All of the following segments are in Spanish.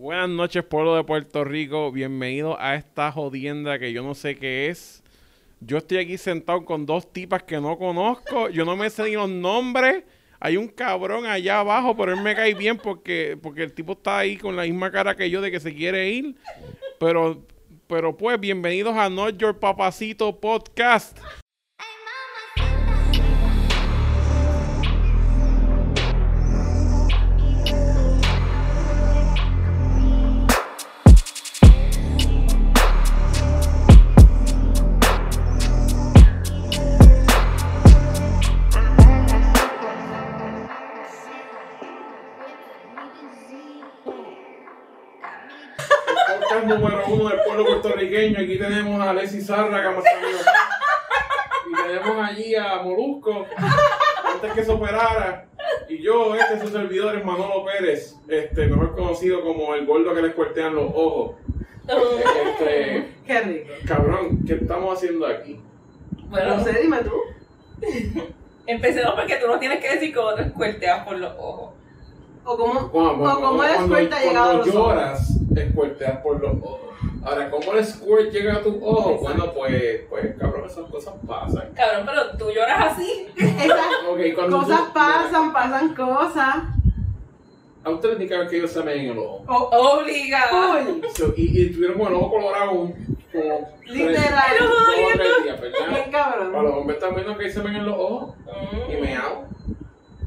Buenas noches, pueblo de Puerto Rico. Bienvenido a esta jodienda que yo no sé qué es. Yo estoy aquí sentado con dos tipas que no conozco. Yo no me sé ni los nombres. Hay un cabrón allá abajo, pero él me cae bien porque, porque el tipo está ahí con la misma cara que yo de que se quiere ir. Pero, pero pues, bienvenidos a Not Your Papacito Podcast. A Alexis Zárraga, más amigo. Y tenemos allí a Molusco, antes que se operara. Y yo, este es su servidor, es Manolo Pérez, este, mejor conocido como el gordo que les cuartean los ojos. Este, Qué rico. cabrón, ¿qué estamos haciendo aquí? Bueno, Bueno, no sé, dime tú. empecemos porque tú no tienes que decir cómo te escuerteas por los ojos. O cómo, Cuando, o cómo cuando- squirt ha llegado a cuando los ojos. lloras, escuerteas por los ojos. Ahora, ¿cómo el squirt llega a tus ojos? Exacto. Bueno, pues, pues, cabrón, esas cosas pasan. Cabrón, pero tú lloras así. Cuando cosas tú- pasan, pasan cosas. A ustedes ni que ellos se ven en el ojo. O, Obligado. So, y, y tuvieron con el ojo colorado un- como tres- Literal. dos o tres días, ¿verdad? bien A cabrón. los hombres también lo que se ven en los ojos y Mm. meao.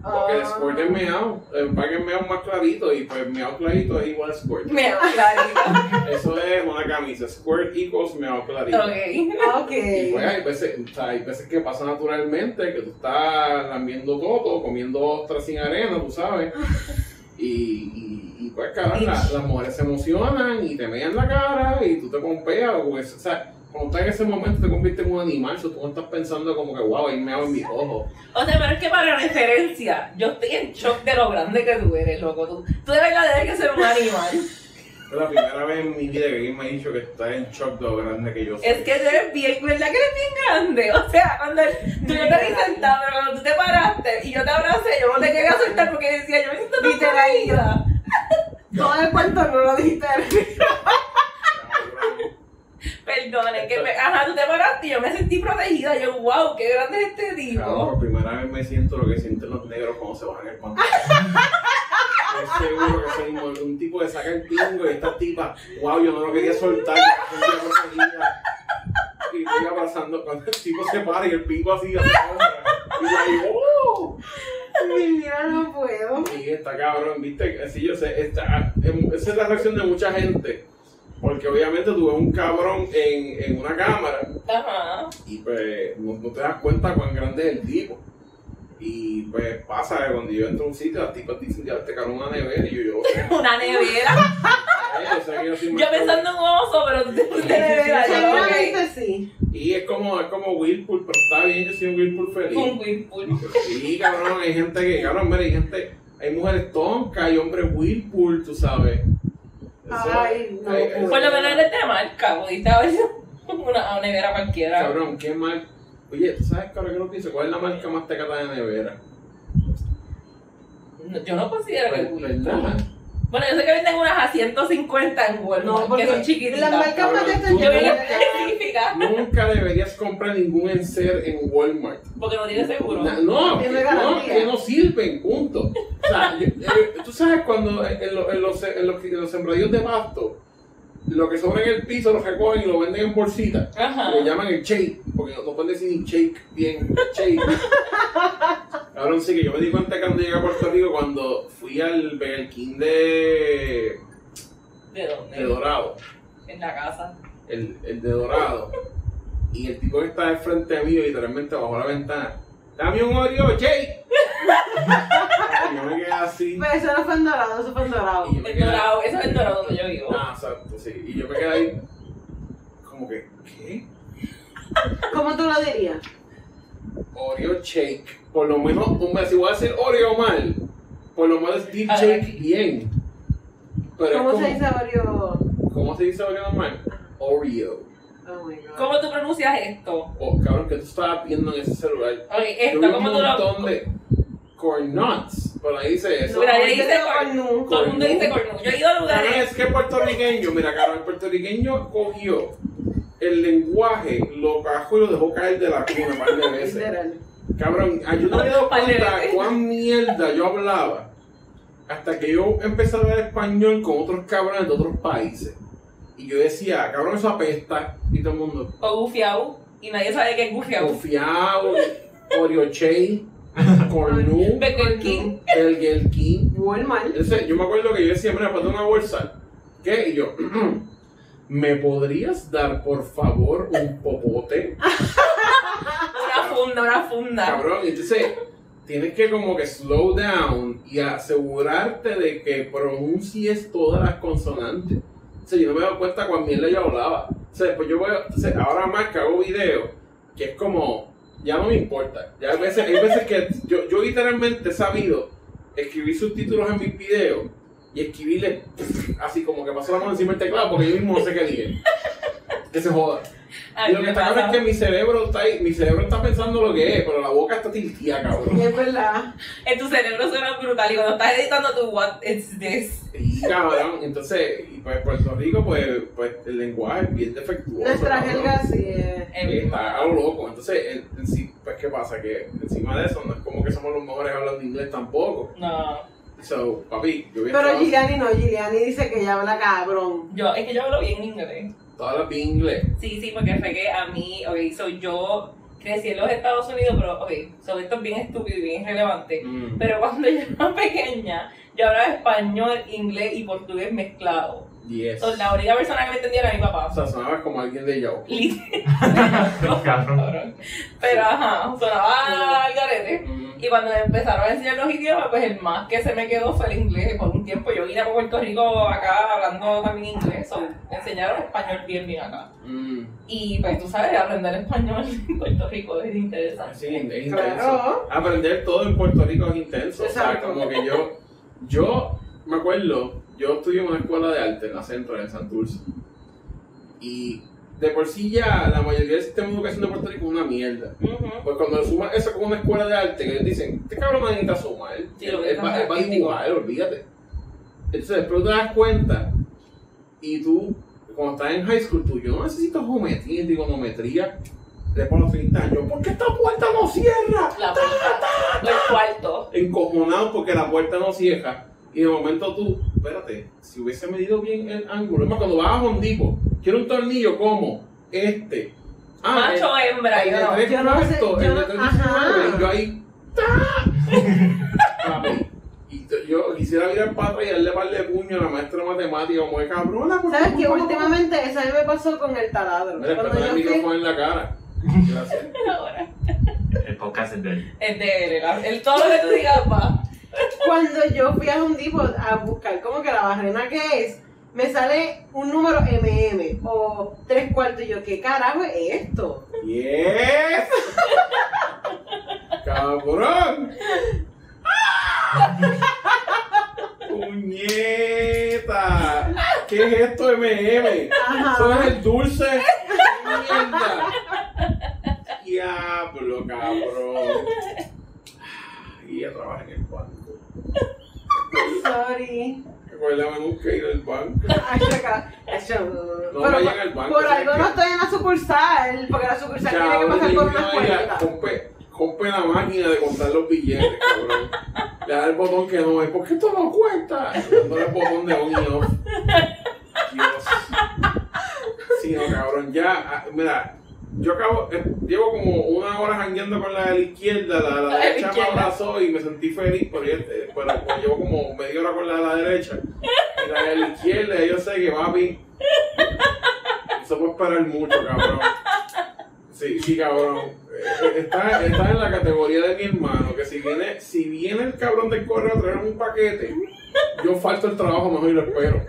Porque el Ah. squirt es meao. El pack es meao más clarito y pues meao clarito es igual a squirt. Me clarito. Eso es una camisa. Squirt equals meao clarito. Ok. Y pues hay veces, o sea, hay veces que pasa naturalmente, que tú estás lambiendo todo, comiendo ostras sin arena, tú sabes. Y, y, y pues, cara, la- las mujeres se emocionan y te mean la cara y tú te pompeas. O, es- o sea, cuando estás en ese momento te conviertes en un animal, so, tú no estás pensando como que, wow, ahí me hago en mis ojos. O sea, pero es que para referencia, yo estoy en shock de lo grande que tú eres, loco. Tú, tú de verdad debes que ser un animal. Es la primera vez en mi vida que alguien me ha dicho que está en shock de lo grande que yo soy. Es que tú eres bien, ¿verdad que eres bien grande? O sea, cuando el- tú no te vi sentado, pero cuando tú te paraste y yo te abracé, yo no te quería soltar porque decía, yo me siento tan atraída. Todo el cuento no lo dijiste. Es que me, ajá, tú te paraste y yo me sentí protegida. Yo, wow, qué grande es este tipo. por primera vez me siento lo que sienten los negros cuando se bajan el pantalón. Estoy seguro que soy un- un tipo que saca el pingo y esta tipa, wow, yo no lo quería soltar. Y estoy pasando cuando el tipo se para y el pingo así, así y yo ¡oh! Mi vida no puedo. Y está cabrón, viste, así yo sé, esta, em, esa es la reacción de mucha gente. Porque obviamente tú ves un cabrón en, en una cámara Ajá. y pues no, no te das cuenta cuán grande es el tipo. Y pues pasa que cuando yo entro a un sitio, las tipas dicen, ya, este cabrón es una nevera. Y yo, yo, Una nevera. o sea, que yo pensando en un oso, pero tú te nevera. Sí. Y es como, es como Whirlpool, pero está bien, yo soy un Whirlpool feliz. Un Whirlpool. Sí, cabrón, hay gente que, cabrón, mira, hay gente, hay mujeres toncas, hay hombres Whirlpool, tú sabes. Ay, no, eh, pues. eso- Por lo menos eres de marca, pudiste haber una, una nevera cualquiera. Cabrón, qué mal. Oye, ¿tú sabes, cabrón, qué lo pienso? ¿Cuál es la marca más tecata de nevera? No, Yo no considero que es. ¿Verdad? Bueno, yo sé que venden unas a 150 en Walmart, No, porque que son chiquititas. las marcas más Cabrón, de tú- Yo bien este específica, Nunca deberías comprar ningún enser en Walmart. porque no tiene seguro. Na- No, Tiene que, no, que no sirven, punto. O sea, yo- eh, tú sabes cuando en, en lo- en los, en, los, en los sembradíos de pasto, lo que sobra en el piso lo recogen y lo venden en bolsitas. Ajá. Le llaman el shake, porque no, pueden decir shake bien, shake. Cabrón, sí que yo me di cuenta que cuando llegué a Puerto Rico, cuando fui al Burger King de, ¿De dónde? de Dorado, En la casa. el, el de Dorado, y el tipo que está al frente mío, literalmente bajo la ventana, dame un Oreo shake. y yo me quedé así. Pero eso no fue en dorado, eso fue en dorado. Quedé dorado, eso es el dorado donde yo vivo. Ah, exacto, sí. Y yo me quedé ahí, como que, ¿qué? ¿Cómo tú lo dirías? Oreo shake. Por lo menos, hombre, si voy a decir Oreo mal, por lo menos deep A ver, shake aquí. bien. Pero ¿Cómo como, se dice Oreo? ¿Cómo se dice Oreo normal? Oreo. Oh my god. ¿Cómo tú pronuncias esto? Oh, cabrón, que tú estabas viendo en ese celular. Ok, Yo esto, un ¿cómo tú lo montón de corn nuts. Pero ahí dice eso. Ahí dice cornu. Todo el mundo dice cornu. Yo he ido a Cabrón, lugares. es que puertorriqueño, mira, cabrón, el puertorriqueño cogió el lenguaje, lo cajó y lo dejó caer de la cuna un par de veces. Cabrón, ah, yo no me he dado cuenta cuán mierda yo hablaba hasta que yo empecé a hablar español con otros cabrones de otros países. Y yo decía, cabrón, eso apesta. Y todo el mundo, O gufiao. Y nadie sabe qué es gufiao. confiado, Orioche, Cornu, Burger King. el. Walmart. Entonces, yo me acuerdo que yo decía, mira, para una bolsa. ¿Qué? Y yo, ¿me podrías dar, por favor, un popote? Una funda, una funda. Cabrón, entonces tienes que como que slow down y asegurarte de que pronuncies todas las consonantes. O sea, yo no me dado cuenta cuán mierda yo hablaba. O sea, después yo voy, a- o sea, ahora más que hago videos, que es como, ya no me importa. Ya hay veces, hay veces que yo, yo literalmente he sabido escribir subtítulos en mis videos y escribirle así como que pasó la mano encima del teclado porque yo mismo no sé qué dije. Que se joda. Y lo que está claro pasa. es que mi cerebro está ahí, mi cerebro está pensando lo que es, pero la boca está tiltía, cabrón. Es verdad. En tu cerebro suena brutal. Y cuando estás editando tu what is this? Y cabrón, entonces, y pues Puerto Rico, pues, pues el lenguaje es bien defectuoso. Nuestra jerga sí es. Está algo loco. Entonces, en, en sí, pues, ¿qué pasa? Que encima de eso, no es como que somos los mejores hablando inglés tampoco. No. So, papi, yo voy a Pero Giuliani no, Giuliani dice que ella habla cabrón. Yo, es que yo hablo bien inglés. Todas las bien inglés. Sí, sí, porque fue que a mí, ok, so yo crecí en los Estados Unidos, pero, ok, so esto es bien estúpido y bien irrelevante. Mm. Pero cuando yo era pequeña, yo hablaba español, inglés y portugués mezclado. Yes. So, la única persona que me entendía era mi papá. O sea, sonabas como alguien de. Cabrón. Pero ajá, sonaba al garete. Y cuando me empezaron a enseñar los idiomas, pues el más que se me quedó fue el inglés. Por un tiempo yo vine a Puerto Rico acá hablando también inglés. So, me enseñaron español bien bien acá. Mm. Y pues tú sabes, aprender español en Puerto Rico es interesante. Sí, es intenso. Claro. Aprender todo en Puerto Rico es intenso. O sea, Exacto. como que yo, yo me acuerdo, yo estudié en una escuela de arte en la centro, en Santurce. Y de por sí ya la mayoría del sistema de educación de Puerto Rico es una mierda. Ujú. Pues cuando sumas eso con una escuela de arte, que ellos dicen, este cabrón no necesita sumar, él, Sí, va, él va a dibujar, olvídate. Entonces después te das cuenta y tú, cuando estás en high school, tú, yo no necesito geometría trigonometría después de los 30 años, ¿por qué esta puerta no cierra? La puerta, el cuarto. Encojonado porque la puerta no cierra. Y de momento tú, espérate, si hubiese medido bien el ángulo, es más, cuando vas a Home Depot, quiero un tornillo como este. Macho hembra, el yo tres Yo no sé, yo el no- tres ajá. diecinueve, y yo ahí, Y yo quisiera mirar para atrás y darle par de puño a la maestra de matemática, como de cabrona. ¿por qué ¿Sabes puedo?" últimamente eso a mí me pasó con el taladro? Mira, Cuando el yo fui, micrófono en la cara. Gracias. Ahora. El podcast es de él. Es de él, el, el- todo lo que tú digas va. cuando yo fui a un tipo a buscar como que la barrena que es, me sale un número MM o tres cuartos. Y yo, ¿qué carajo es esto? ¡Yes! ¡Cabrón! ¡Puñeta! ¿Qué es esto, MM? Ajá. ¿Eso es el dulce? ¡Mierda! ¡Diablo, cabrón! Y ella trabaja en el banco. Sorry. Recuérdame nunca ir al banco. No pero vayan por- al banco, Por ¿sabes algo no estoy en la sucursal, porque la sucursal tiene que pasar por una puerta. Rompe, rompe la máquina de contar los billetes, cabrón. Le da el botón que no es. ¿Por qué esto no cuenta? Dándole el botón de on y off. No, cabrón. Ya, ah, mira, yo acabo, eh, llevo como una hora jangueando con la de la izquierda, la, la La de la derecha me izquierda. abrazó y me sentí feliz, pero, eh, pero pues, llevo como media hora con la de la derecha. Y la de la izquierda, yo sé que papi, eso puede esperar mucho, cabrón. Sí, sí, cabrón. Eh, Está, está en la categoría de mi hermano, que si viene, si viene el cabrón del correo a traer un paquete, yo falto el trabajo mejor y lo espero.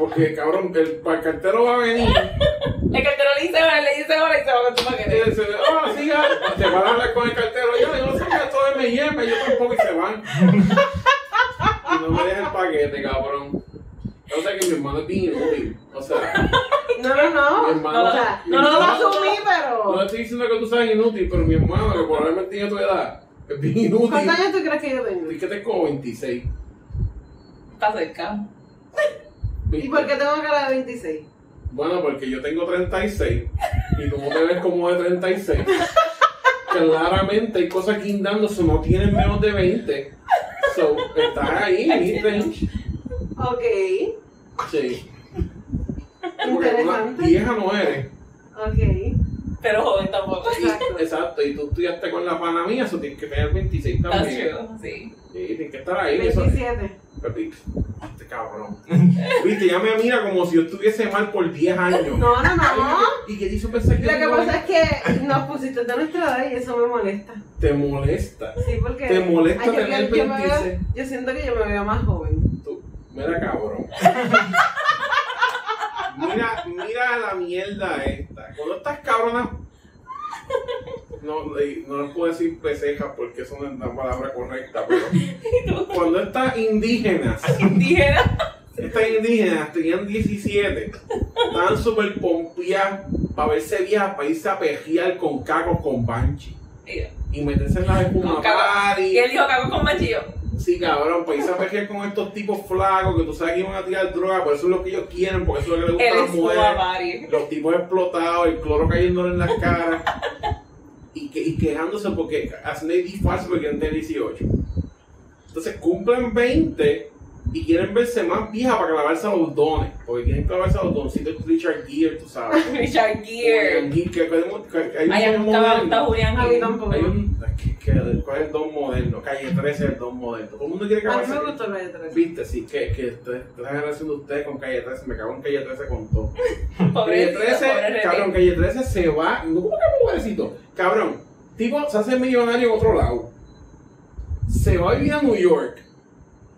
Porque, cabrón, el, el cartero va a venir El cartero le dice ahora, le dice ahora y se va con tu y paquete. dice, ah, sí, ya, se van a hablar con el cartero, yo, yo no sé qué, todo es M&M, yo tampoco, y se van. Y no me deja el paquete, cabrón. O sea que mi hermano es bien inútil. O sea, No, no, no. Mi hermano- o sea, mi no lo hermano- asumí, no pero. estoy diciendo que tú seas inútil, pero mi hermano, que probablemente tiene tu edad, Es bien inútil. ¿Cuántos años tú crees que yo tengo? Es que tengo como 26. Está cerca. ¿Y por qué tengo cara de 26? Bueno, porque yo tengo 36 y tú no te ves como de 36. Claramente hay cosas guindando, so no tienen menos de 20. So, estás ahí, mid-range. Ok, Sí. Porque una interesante. vieja no eres. Ok, Pero joven tampoco. exacto. Exacto, y tú estudiaste con la pana mía, eso tienes que tener 26 That's también. sí. Sí, tienes que estar ahí. Eso, 27. Papi, este cabrón. Viste, ya me mira como si yo estuviese mal por 10 años. No, no, no. ¿Y qué te hizo pensar que Lo que pasa es que nos pusiste de nuestra edad y eso me molesta. te molesta? Sí, porque. ¿Te molesta Ay, tener yo, yo me 26? veo- yo siento que yo me veo más joven. Tú, mira cabrón. mira, mira la mierda esta. Cuando estas cabronas. No, no les puedo decir pesejas porque eso no es la palabra correcta, pero cuando estas indígenas, Indígena. estas indígenas tenían 17, estaban súper pompeadas para verse viejas, para irse a pejear con cacos con banchi y meterse en la espuma cacos. party. Y él dijo cago con machillo. Sí, cabrón, para irse a pejear con estos tipos flacos que tú sabes que iban a tirar droga, por eso es lo que ellos quieren, porque eso es lo que les gusta a las es mujeres. Los tipos explotados, el cloro cayéndole en las caras que, y quejándose porque hacen ID falso porque quieren tener 18. Entonces cumplen 20 y quieren verse más viejas para clavarse a los dones, porque quieren clavarse a los doncitos Richard Gere, tú sabes. Richard Gere. Que, que- que- hay un Ay, A Gere. Hay un, que, que- ¿Cuál es el don moderno? Calle 13 es el don moderno. Todo el mundo quiere A mí me gustó la de 13. Viste, sí, que, que esta generación de ustedes con Calle 13, me cago en Calle 13 con todo. Calle Pobrecito, 13, pobre cabrón. Calle 13 se va. No, ¿Cómo que pobrecito? Cabrón, tipo se hace millonario en otro lado. Se va a vivir a New York.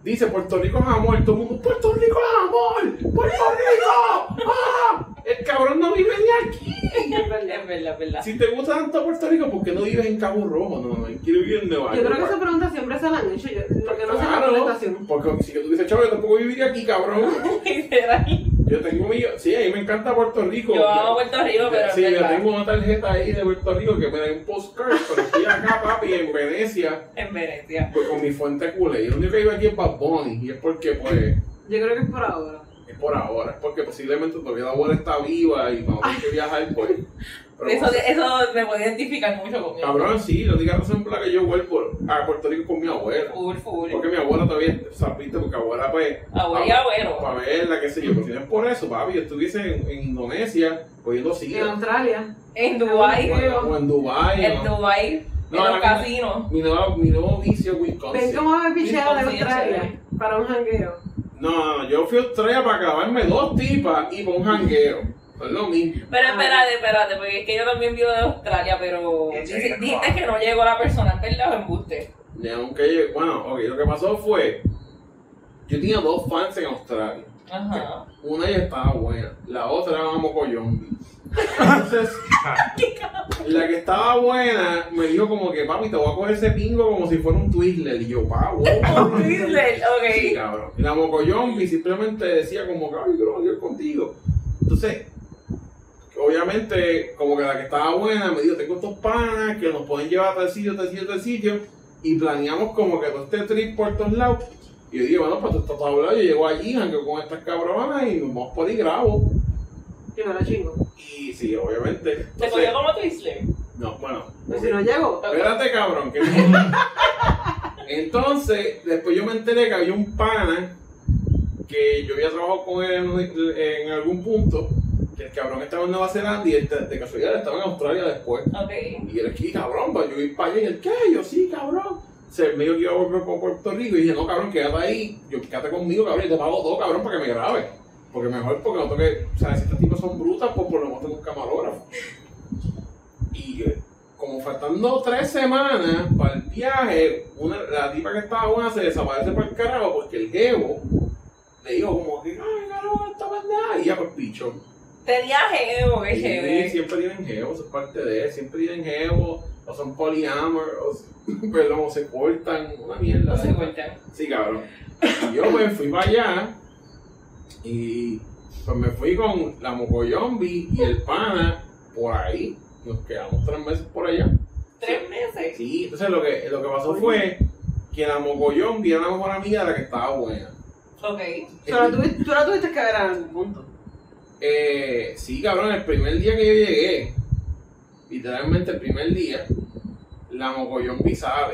Dice Puerto Rico es amor. Todo el mundo, Puerto Rico es amor. Puerto Rico. ¡Ah! El cabrón no vive ni aquí. Es verdad. Es verdad, es verdad. Si te gusta tanto Puerto Rico, ¿por qué no vives en Cabo Rojo? No, no, quiero vivir en Nueva Yo York. creo que esa pregunta siempre se la han hecho. Yo, lo que no sé la contestación. porque si yo tuviese chavo, yo tampoco viviría aquí, cabrón. Literal. Yo tengo mi. Sí, a mí me encanta Puerto Rico. Yo amo Puerto Rico, pero Sí, yo tengo una tarjeta ahí de Puerto Rico que me da un postcard, pero estoy acá, papi, en Venecia, En Venecia. pues, con mi fuente culé. Y lo único que vive aquí es Bad Bunny, y es porque, pues, Yo creo que es por ahora. es por ahora. Es porque posiblemente todavía la abuela está viva y vamos a tener que viajar, pues. Eso, eso me puede identificar mucho conmigo. Cabrón, sí, la única razón por la que yo vuelvo a Puerto Rico con mi abuela. Full, full. Porque mi abuela todavía, o sea, viste, porque abuela, pues. Abuelo y abuelo. Para verla, qué sé yo. Pero si no es por eso, papi, yo estuviese en, en Indonesia cogiendo En sida. Australia. En Dubai. Bueno. O en Dubai. En ¿no? Dubai. No, en los casinos. Mi nuevo, mi nuevo vicio, Ven Wisconsin. cómo me pichea de Australia para un jangueo. No, no, yo fui a Australia para clavarme dos tipas y para un jangueo. Es lo mismo. Pero espérate, espérate, porque es que yo también vivo de Australia, pero dice- dijiste que no llegó la persona, ¿es verdad o embuste? Y aunque, bueno, ok, lo que pasó fue. Yo tenía dos fans en Australia. Ajá. Una ya estaba buena, la otra era una mocoyombi. Entonces, la que estaba buena me dijo como que, papi, te voy a coger ese pingo como si fuera un Twizzler. Y yo, pa, wow. Un Twizzler, Sí, ok. cabrón. Y la mocoyombi simplemente decía como que, ay, quiero ir contigo. Entonces, obviamente, como que la que estaba buena me dijo, tengo estos panas que nos pueden llevar a tal sitio, tal sitio, tal sitio. Y planeamos como que todo este trip por todos lados. Y yo dije, bueno, pues esto está hablado. Yo llego allí, jangueo con estas cabronas y nos vamos por ahí grabo. Y me lo chingo. Y sí, obviamente. ¿Te Entonces, cogió como Twizzler? no, bueno. Pues si no llego. Espérate, cabrón. Que Entonces, después yo me enteré que había un pana que yo había trabajado con él en, en algún punto, que el cabrón estaba en Nueva Zelanda y él de, de casualidad estaba en Australia después. Y él aquí, cabrón, para yo ir para allá y él, ¿qué? Yo sí, cabrón. Se me dijo que iba a volver por Puerto Rico y dije, no, cabrón, quédate ahí. Yo, quédate conmigo, cabrón, y te pago todo, cabrón, para que me grabe. Porque mejor, porque no toque, o sea, si estas tipas son brutas, pues por lo menos tengo un camarógrafo. Y eh, como faltando tres semanas para el viaje, una, la tipa que estaba buena se desaparece por el carajo porque el jevo le dijo como que, ay, cabrón, esta pendeja. Y ya pues picho. Tenía geo, qué Y chévere. siempre tienen jevo, eso es parte de él, siempre tienen jevo, o son poliamorosos, perdón, o se cortan, una mierda. No se cuentan. Sí, cabrón. Y yo me fui para allá y pues me fui con la mocoyombi y el pana por ahí. Nos quedamos tres meses por allá. Tres Sí, meses. Sí, entonces lo que, lo que pasó fue que la mogollón vio a la mejor amiga de la que estaba buena. Ok. Tú la tuviste, tú la tuviste que ver a algún punto. Eh, sí, cabrón, el primer día que yo llegué, literalmente el primer día, la mogollón pisaba.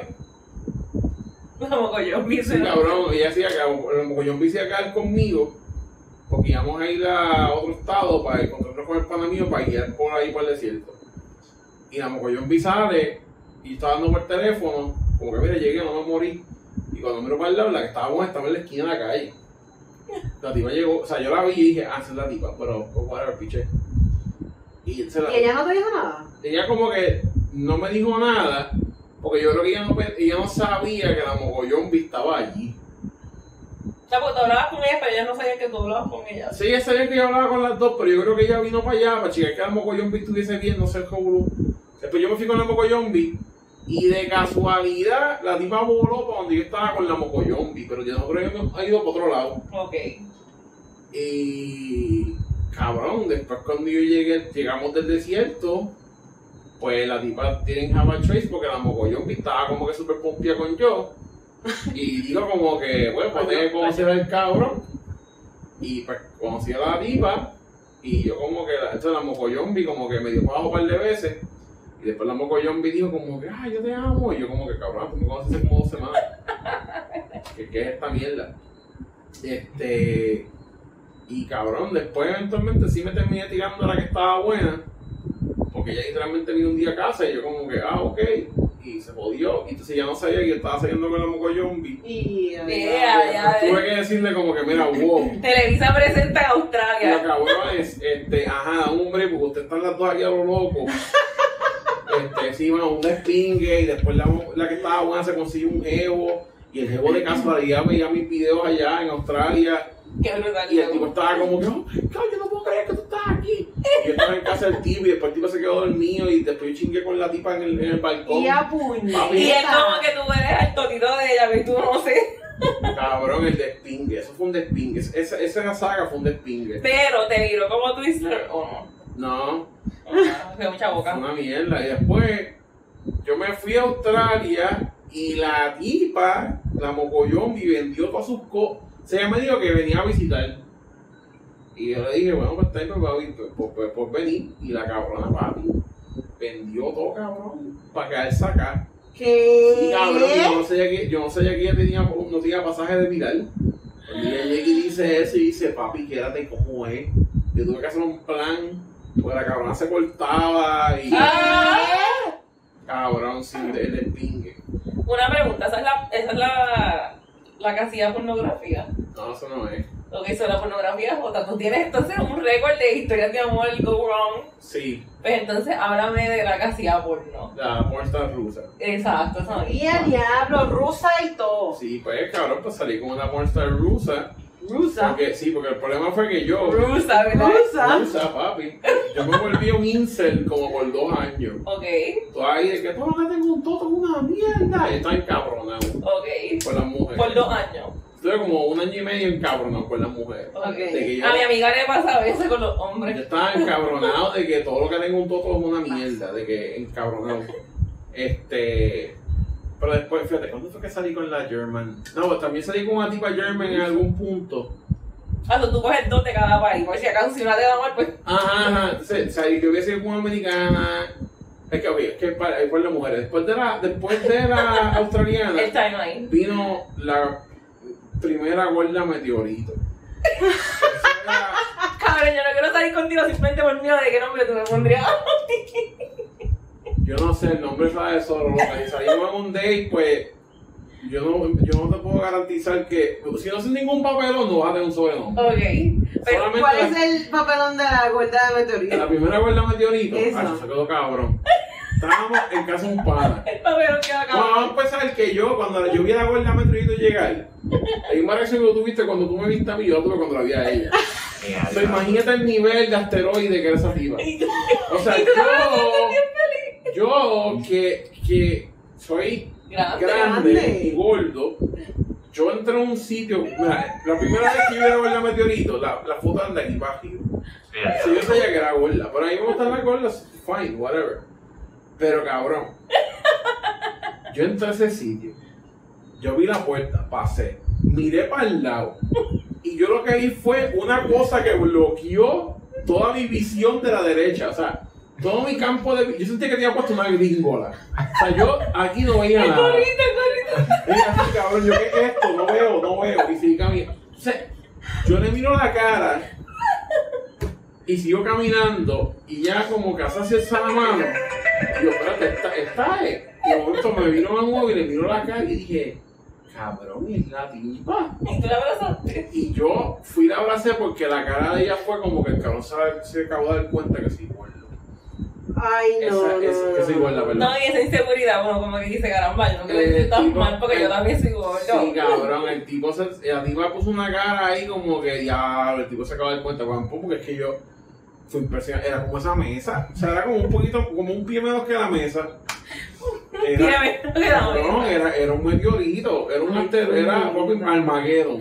Como que yo me Sí, cabrón, ella decía que la mogollón se iba a quedar conmigo porque íbamos a ir a otro estado para encontrarnos con el pana mío para guiar por ahí por el desierto. Y la mogollón sale y estaba dando por teléfono, como que mira, llegué, no me morí. Y cuando miro para el lado, la que estaba buena estaba en la esquina de la calle. La tipa llegó, o sea, yo la vi y dije, ah, esa es la tipa, pero pues, whatever, piché. Y, se la, ¿Y ella no te dijo nada? ella como que no me dijo nada, porque yo creo que ella no, ella no sabía que la mogollón estaba allí. O sea, porque tú hablabas con ella, pero ella no sabía que tú hablabas con ella. Sí, ella sabía que yo hablaba con las dos, pero yo creo que ella vino para allá para checar que la mogollombi estuviese bien, no sé cómo. Después yo me fui con la mogollombi y de casualidad la tipa voló para donde yo estaba con la mogollombi, pero yo no creo que ha ido para otro lado. Ok. Y cabrón, después cuando yo llegué, llegamos del desierto, pues la tipa tiene Java Trace porque la mogollombi estaba como que súper pompía con yo. Y digo como que, bueno, pues tengo que conocer al cabrón. Y pues conocí a la tipa y yo como que, la, entonces la mogollombi como que me dio para abajo un par de veces. Después la mogollombi dijo como que, ay, yo te amo. Y yo como que, cabrón, tú me conoces hace como dos semanas. ¿Qué, qué es esta mierda? Este... Y cabrón, después eventualmente sí me terminé tirando a la que estaba buena. Porque ella literalmente vino un día a casa y yo como que, ah, ok. Y se jodió. Y entonces ya no sabía que yo estaba saliendo con la mogollombi. Y. Yeah, Pues ya, tuve que decirle como que, mira, wow. Televisa presenta en Lo Australia. cabrón es, este, ajá, hombre, porque ustedes están las dos aquí a lo loco. Este, sí, bueno, un despingue y después la, la que estaba buena se consiguió un jevo. Y el jevo de casualidad veía mis videos allá en Australia. Qué brutal. Y el tipo estaba como que, oh yo no puedo creer que tú estás aquí. Y yo estaba en casa del tipo y después el tipo se quedó dormido y después yo chingué con la tipa en el, en el balcón. Y a puñeta. Y es como que tú eres el totito de ella, y tú no sé. Cabrón, el despingue, eso fue un despingue. Esa, esa saga fue un despingue. Pero te viró como o no. No, De mucha boca. una mierda. Y después yo me fui a Australia y la tipa, la mogollón, y vendió todas sus cosas. O sea, ella me dijo que venía a visitar. Y yo le dije, bueno, pues está ahí, pues, pues, pues venir. Y la cabrona, papi, vendió todo, cabrón, para quedarse acá. ¿Qué? Sí, cabrón, yo no sabía que, yo no sabía que ella tenía, no tenía pasaje de viral. Y ella llega y dice eso y dice, papi, quédate como es. Yo tuve que hacer un plan, porque la cabrona se cortaba y... Ah. Cabrón, sin el despingue. Una pregunta, esa es la, esa es la, la casilla de pornografía. No, eso no es. Lo que hizo la pornografía Jota. Tú tienes entonces un récord de historias de amor go wrong. Sí, Pues entonces háblame de la casilla porno. la pornstar rusa. Exacto, eso no Y a diablo, rusa y todo. Sí, pues cabrón, pues salí con una pornstar rusa. Rusa. Porque, sí, porque el problema fue que yo... Rusa, ¿verdad? Rusa. Rusa, papi. Yo me volví un incel como por dos años. Ok, Tú ahí de que todo lo que tengo un toto es una mierda. Y estaba encabronado ok. con las mujeres. Por dos años. Estuve como un año y medio encabronado con las mujeres. Ok. De que yo, A mi amiga le pasa a veces con los yo hombres. estaba encabronado de que todo lo que tengo un toto es una mierda. De que encabronado. Este. Pero después, fíjate, ¿cuándo fue que salí con la German? No, pues también salí con una tipa German en algún punto. Cuando tú coges dos de cada país, por si acaso si una te da mal, pues. Ajá, ajá. Entonces, salí que hubiese sido con una americana. Es que, oye, es que para, por las mujeres. Después de la, después de la australiana. El vino la primera gorda meteorito. Cabrón, yo no quiero salir contigo simplemente por miedo de qué nombre tú me pondrías. Yo no sé, el nombre sabe solo. loca. Si salimos en un date, pues yo no, yo no te puedo garantizar que si no haces ningún papelón, no vas a tener un sobrenombre. Ok. Pero, Solamente ¿Cuál es el papelón de la gorda de meteorito? la primera gorda meteorito, Eso. ah, se quedó cabrón. Estábamos en casa de un pana. el papelón queda Bueno, vamos a empezar que yo, cuando yo vi a la gorda meteorito llegar, hay una reacción que tú tuviste cuando tú me viste a mí, yo la tuve cuando la vi a ella. Mira, O sea, imagínate el nivel de asteroide que era esa tipa. Y tú- O sea, yo, bien feliz. yo que, que soy Grande. y gordo, yo entré a un sitio, la primera vez que yo iba a ver la meteorito, la, la foto anda aquí arriba. mira, Si yo sabía que era gorda, pero ahí me gustan las gordas, fine, whatever. Pero cabrón, Yo entré a ese sitio, yo vi la puerta, pasé, miré para el lado y yo lo que vi fue una cosa que bloqueó toda mi visión de la derecha, o sea, todo mi campo de yo sentí que tenía puesto una gringola. O sea, yo aquí no veía nada. gorrito. Mira, así, cabrón, yo qué es esto, no veo, no veo. Y sigue caminando. O sea, yo le miro la cara y sigo caminando y ya como que hace esa mano. Y yo, espérate, esta, esta es. Y de momento me vino a y le miro la cara y dije, cabrón, es la tipa. Y tú la abrazaste. Y yo fui y la abracé porque la cara de ella fue como que el cabrón se, se acabó de dar cuenta que sí, bueno. Ay, no. Esa, no, esa, que soy no. gorda, ¿verdad? No, y esa inseguridad, bueno, como que dice, caramba, yo no quiero Eh, decir tan tipo, mal porque yo eh, también soy gordo. Sí, cabrón, el tipo se, la tipa puso una cara ahí como que ya, el tipo se acaba de dar cuenta, porque es que yo fui impresionado, era como esa mesa, o sea, era como un poquito, como un pie menos que la mesa. Era, no era, era un meteorito, era un alter, era Armageddon.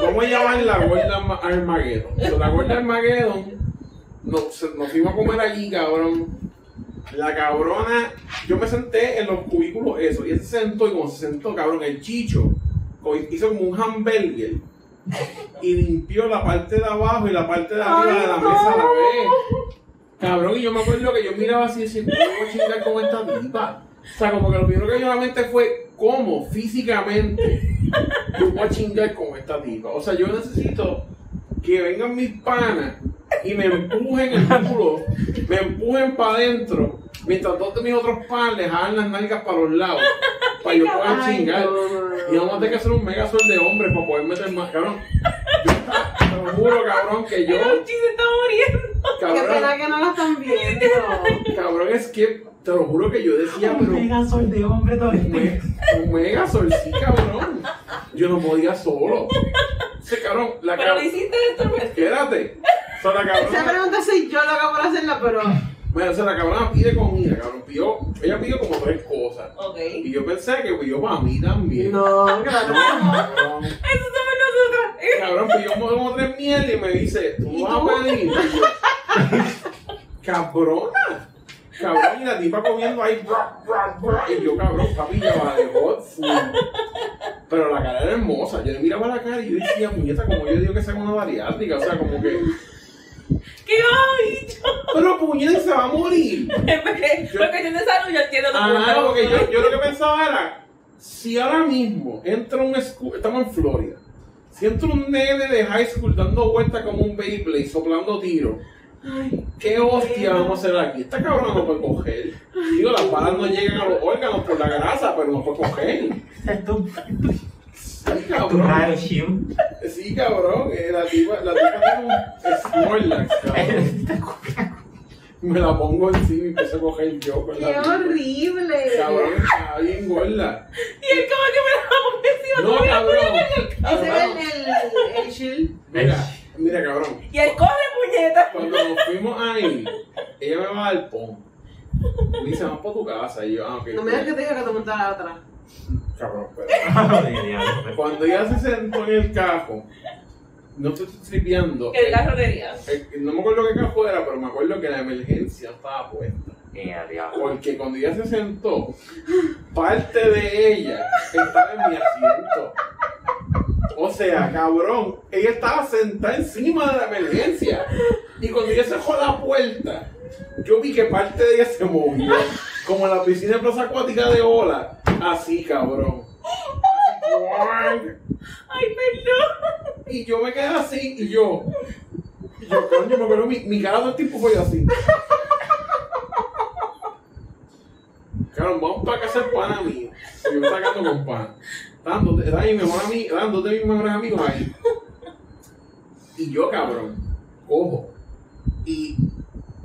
Podemos llamar la gorda Arma- Armageddon. La gorda Armageddon, nos, nos fuimos a comer allí, cabrón. La cabrona, yo me senté en los cubículos eso, y él se sentó, y como se sentó, cabrón, el chicho, hizo como un hamburger, y limpió la parte de abajo y la parte de arriba Ay, de la no. mesa a la vez. Cabrón, y yo me acuerdo que yo miraba así y decía, ¿cómo voy a chingar con esta tipa? O sea, como que lo primero que a la mente fue, ¿cómo físicamente yo voy a chingar con esta tipa? O sea, yo necesito que vengan mis panas y me empujen el culo, me empujen para adentro, mientras dos de mis otros les jalan las nalgas para los lados, para yo Ay, chingar. Y vamos a tener que hacer un mega sol de hombres para poder meter más, cabrón. Yo, te lo juro, cabrón, que yo, El chiste está muriendo. Qué cabrón, pena que no la están viendo. cabrón, es que te lo juro que yo decía, pero Mega sol de hombre un, todavía. me- un mega sol, sí, cabrón. Yo no podía solo. Ese cabrón, la Pero cabrón, hiciste esto, ¿no? quédate. O sea, la Esa cabrona, pregunta soy yo loca por hacerla, pero. bueno, o sea, la cabrona pide comida, cabrón, pidió, ella pidió como tres cosas. Ok. Y yo pensé que pidió para mí también. No, claro. cabrón. Eso somos nosotros. Cabrón, pidió como, tres mierdas y me dice, ¿tú ¿Y vas tú? a pedir? Y yo, Cabrona. Cabrón, y la tipa comiendo ahí, bra, bra, bra, y yo, cabrón, papi, ya va de hot food. Pero la cara era hermosa. Yo le miraba la cara y yo decía, muñeca, como yo digo que sea una bariátrica, o sea, como que, ¡Qué bonito! pero puñeta se va a morir. Porque, Yo- por cuestión de salud, yo entiendo tu Ah, porque yo, yo lo que pensaba era, si ahora mismo entra un school, estamos en Florida, si entra un nene de high school dando vueltas como un Beyblade, soplando tiros, ¿qué hostia vamos a hacer aquí? Esta cabrona no puede coger. Digo, las balas no llegan a los órganos por la grasa, pero no puede coger. Esto Sí, es tu cabrón. Sí, cabrón. eh, La tipa, la tipa tiene un Snorlax, cabrón. Me la pongo encima y empiezo a coger yo con ¡Qué la horrible! Cabrón, está bien gorda. Y él como que me la pongo encima. No, cabrón. el- Ese es el, el, el shield. Mira, mira, cabrón. Y él corre, puñeta. Cuando nos fuimos ahí, ella me va al pon. Me dice, vamos para tu casa. Y yo, ah, ok. No me digas que te dijo que te montara atrás. Cabrón, pero. Diablo. Cuando ella se sentó en el cajo, no te estoy tripeando. El carro de día. el- no me acuerdo qué cajo era, pero me acuerdo que la emergencia estaba puesta. Eh, diablo. Porque cuando ella se sentó, parte de ella estaba en mi asiento. O sea, cabrón, ella estaba sentada encima de la emergencia. Y cuando ella cerró la puerta, yo vi que parte de ella se movió. Como en la piscina de plaza acuática de Ola. Así, cabrón. Ay, perdón. Y yo me quedé así y yo. Y yo, coño, me acuerdo, mi, mi cara todo el tiempo fue así. Claro, vamos para casa el pana mío. Yo me sacando con pan. Dando, está mi mejor amigo, de mis mejores amigos ahí. Y yo, cabrón, cojo. Y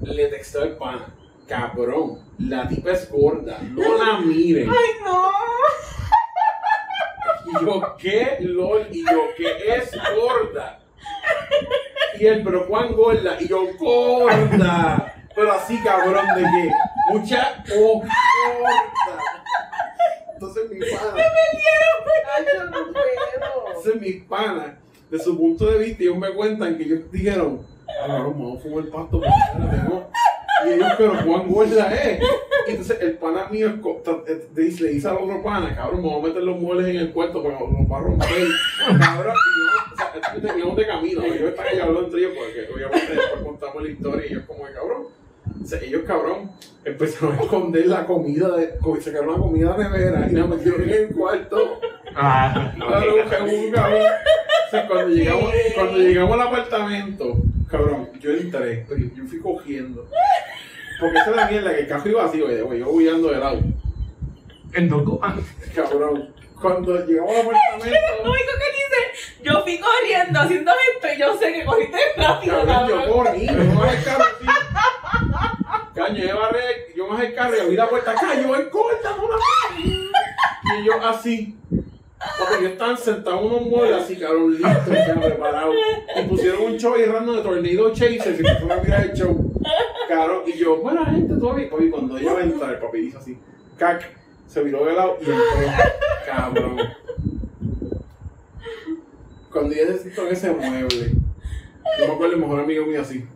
le texteo al pana. Cabrón, la tipa es gorda, no la miren. Ay, no. Y yo, ¿qué lol? Y yo, ¿qué es gorda? Y él, pero ¿cuán gorda? Y yo, gorda. Pero así, cabrón, de que mucha oh, gorda. Entonces mi pana, Ay, yo no puedo. entonces mis panas, de su punto de vista, ellos me cuentan que ellos dijeron, "Ah, cabrón, vamos a fumar el pasto no. Y ellos, pero ¿cuán gorda es? y entonces el pana mío eh, dice- le dice al otro pana, cabrón, vamos a meter los muebles en el cuarto porque nos va a romper. Cabrón, y yo, o sea, esto que teníamos de camino, yo estaba ahí hablando entre ellos porque obviamente después contamos la historia y ellos como que cabrón. O sea, ellos, cabrón, empezaron a esconder la comida, de, sacaron la comida de nevera y la metieron en el cuarto. Ah, ok. un cabrón. O sea, cuando llegamos, cuando llegamos al apartamento, cabrón, yo entré, pero yo fui cogiendo. Porque esa es la mierda, que el carro iba así, güey, güey, yo huyendo del auto. En Doco. Ah, Cabrón, cuando llegamos al Lo apartamento, único que dice, yo fui corriendo haciendo esto y yo sé que corriste rápido, cabrón, yo cabrón. corrí, yo me bajé el carro así. Caño, yo barré, yo bajé el carro y abrí la puerta, caño, en corta, Y yo así. Porque yo estaban sentados en unos muebles así, cabrón, listos, ya preparados. Y pusieron un show ahí random de Tornado Chasers y me fueron a mirar el show. Cabrón, y yo, buena gente, todo bien. Oye, cuando ella va a entrar, el papi hizo así, cac, se viró de lado y entró. Cabrón. Cuando ella se sentó en ese mueble, yo me acuerdo el mejor amigo mío así.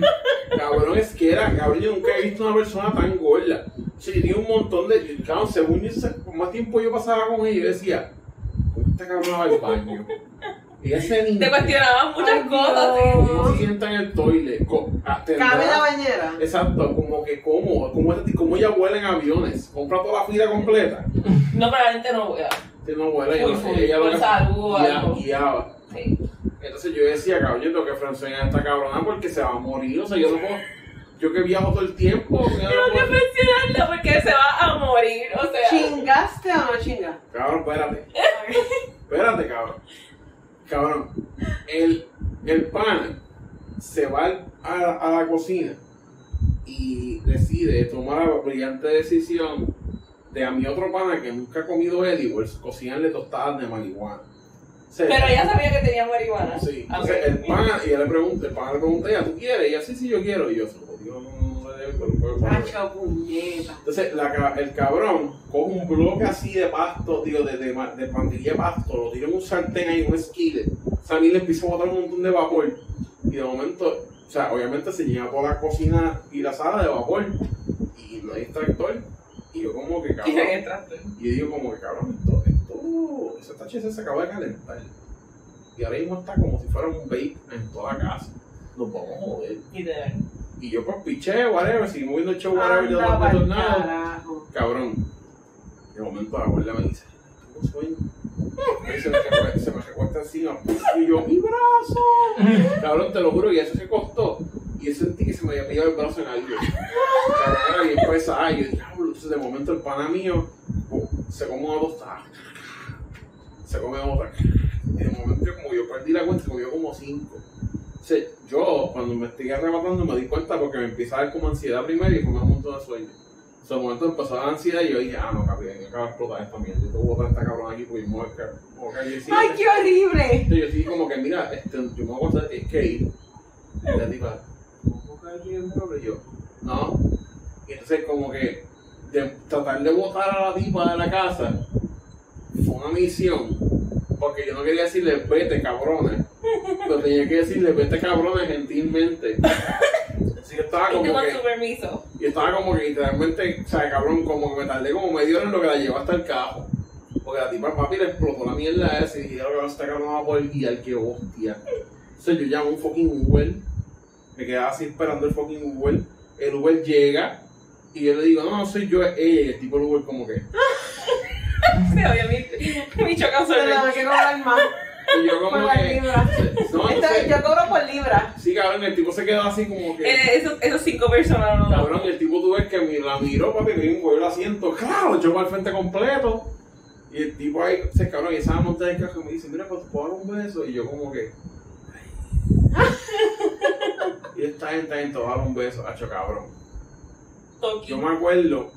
Cabrón, es que era, cabrón, yo nunca he visto una persona tan gorda. O sea, yo tenía un montón de. Cabrón, según yo, más tiempo yo pasaba con ella, yo decía, ¿cómo esta cabrón va al baño? Y ese niño. Te cuestionaban muchas Ay, cosas. ¿Cómo se sienta en el toile? Cabe la bañera. Exacto, como que cómo, como, como ella vuela en aviones, compra toda la fila completa. No, pero la gente no. Si no vuela, ella, Full, no- full, ella lo. Entonces yo decía, cabrón, yo tengo que a esta cabrona porque se va a morir. O sea, yo no puedo. Yo que viajo todo el tiempo. no Tengo que mencionarla porque se va a morir. O sea, ¿Chingaste o no chingaste? Cabrón, espérate. Espérate, cabrón. Cabrón. El, el pan se va a, a la cocina y decide tomar la brillante decisión de a mi otro pana que nunca ha comido edibles cocinarle tostadas de marihuana. Pero ella sabía que tenía marihuana. Sí, Ah, entonces el pana, y ella le pregunta, el pana le pregunta, ella, ¿tú quieres? Y ella, sí, sí, yo quiero. Y yo, no, no, puñeta. entonces, la el cabrón coge un bloque así de pasto, tío, de, de, de pandilla de pasto, lo tira en un sartén ahí, un skillet. O sea, a mí le empieza a botar un montón de vapor. Y de momento, o sea, obviamente se llena toda la cocina y la sala de vapor. Y no hay extractor. Y yo como que Y cabrón. Y yo digo como que cabrón, esto, ese THC se acaba de calentar. Y ahora mismo está como si fuera un vape en toda la casa. Nos vamos a joder. Y. Y yo pues piché, whatever, seguimos viendo el show, whatever, pa'l tornados. carajo. Cabrón. De momento la abuela me dice, tengo sueño. Y se me, se me recuesta encima. Y yo, mi brazo. Cabrón, te lo juro, y eso se costó. Y yo sentí que se me había pillado el brazo en algo. Cabrón, era bien pesada. Y yo, diablo. Entonces de momento el pana mío oh, se come una tostada. Se come otra. Y de momento como yo perdí la cuenta, se comió como cinco. O sea, yo cuando me estoy arrebatando me di cuenta porque me empieza a dar como ansiedad primero y después me un montón de sueño. O sea, de momento empezó a dar ansiedad y yo dije, ah, no, cabrón, yo acabo de explotar esta mierda. Yo tengo que botar esta cabrón aquí porque me voy a. ¡Ay, qué horrible! Entonces yo dije como que, mira, este, yo me voy a aguantar, tienes que ir. Y la tipa, ¿no puedo caer bien, bro?" Y yo, no. Y entonces como que de tratar de botar a la tipa de la casa fue una misión. Porque yo no quería decirle, vete, cabrones. Pero tenía que decirle, vete, cabrones, gentilmente. Así que estaba Y como con que... su permiso. Y estaba como que literalmente, o sea, cabrón, como que me tardé como medio hora en lo que la llevó hasta el carro. Porque la tipa papi le explotó la mierda esa y dije, cabrón, esta cabrón va a poder guiar, que hostia. Entonces yo llamo un fucking Uber, me quedaba así esperando el fucking Uber. El Uber llega y yo le digo, no, no soy yo, es ella. Y el tipo del Uber como que. Sí, obviamente. Mi choca Pero no, que cobrar más. Y yo Por como que. libra. No, entonces, yo cobro por libra. sí, cabrón, el tipo se quedó así como que. Eh, esos, esos cinco personas no. Cabrón, el tipo tú ves que mi- la miró, papi, me dio el asiento, claro, echó para el frente completo. Y el tipo ahí, se cabrón, y esa monta del carro y me dice, mira, pues puedo dar un beso. Y yo como que. y esta gente ahí te voy a dar un beso, hacho cabrón. Toki. Yo me acuerdo,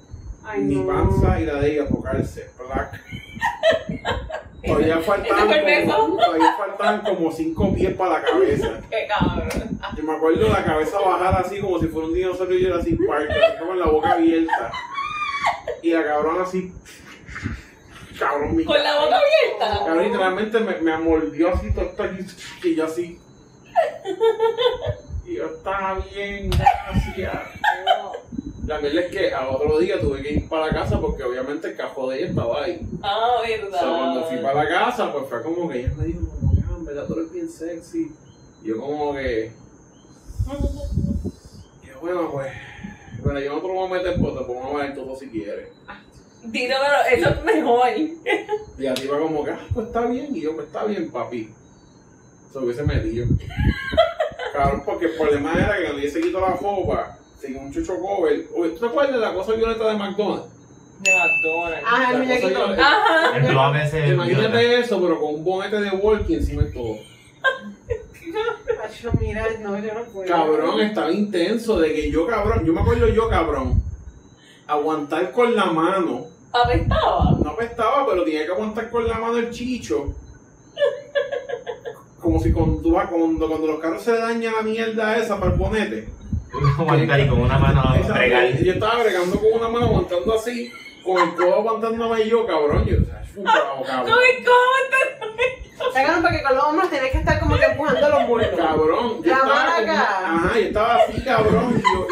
Ay, mi panza y la de ella tocarse, plac. Todavía faltaban, ¿Ese fue el como, todavía faltaban como cinco pies para la cabeza. Qué cabrón. Yo me acuerdo la cabeza bajar así como si fuera un dinosaurio y yo era así Park, así con la boca abierta. Y la cabrón así. Cabrón, mi Con la boca abierta. Cabrón, literalmente me, me amordió así todo esto aquí. Y yo así. Y yo estaba bien, gracias. La mierda es que al otro día tuve que ir para la casa porque obviamente el cajón de ella estaba ahí. Ah, O verdad. sea, cuando fui para la casa, pues fue como que ella me dijo, que, ah, en verdad tú eres bien sexy. Y yo como que, y yo, bueno, pues, bueno, yo no te lo voy a meter, pues te pongo a ver todo si quieres. Dilo, pero eso es mejor. Y a ti va como que, ah, pues está bien. Y yo, pues está bien, papi. Se hubiese metido. Cabrón, porque el problema era que cuando ella se quitó la ropa, sin un chucho cover. Oye, ¿tú te acuerdas de la cosa violeta de McDonald's? De McDonald's. Ah, el La cosa muñequito. Ajá. El blog ese. Imagínate eso, pero con un bonete de Walkie encima de todo. Acho, mira, no, yo no puedo. Cabrón, estaba intenso de que yo, cabrón, yo me acuerdo yo, cabrón, aguantar con la mano. Apestaba. No apestaba, pero tenía que aguantar con la mano el chicho. Como si cuando, cuando, cuando los carros se daña la mierda esa para el bonete. Aguantar y con una mano Esa- regal. yo estaba bregando con una mano aguantando así, con el codo aguantándome yo, cabrón. Yo, o sea, es un trabajo, cabrón. Ay, ¿cómo Sacaron porque con los hombros tenés que estar como que empujando los muslos. Cabrón, La estaba mano acá. Ajá, yo estaba así, cabrón. Y yo,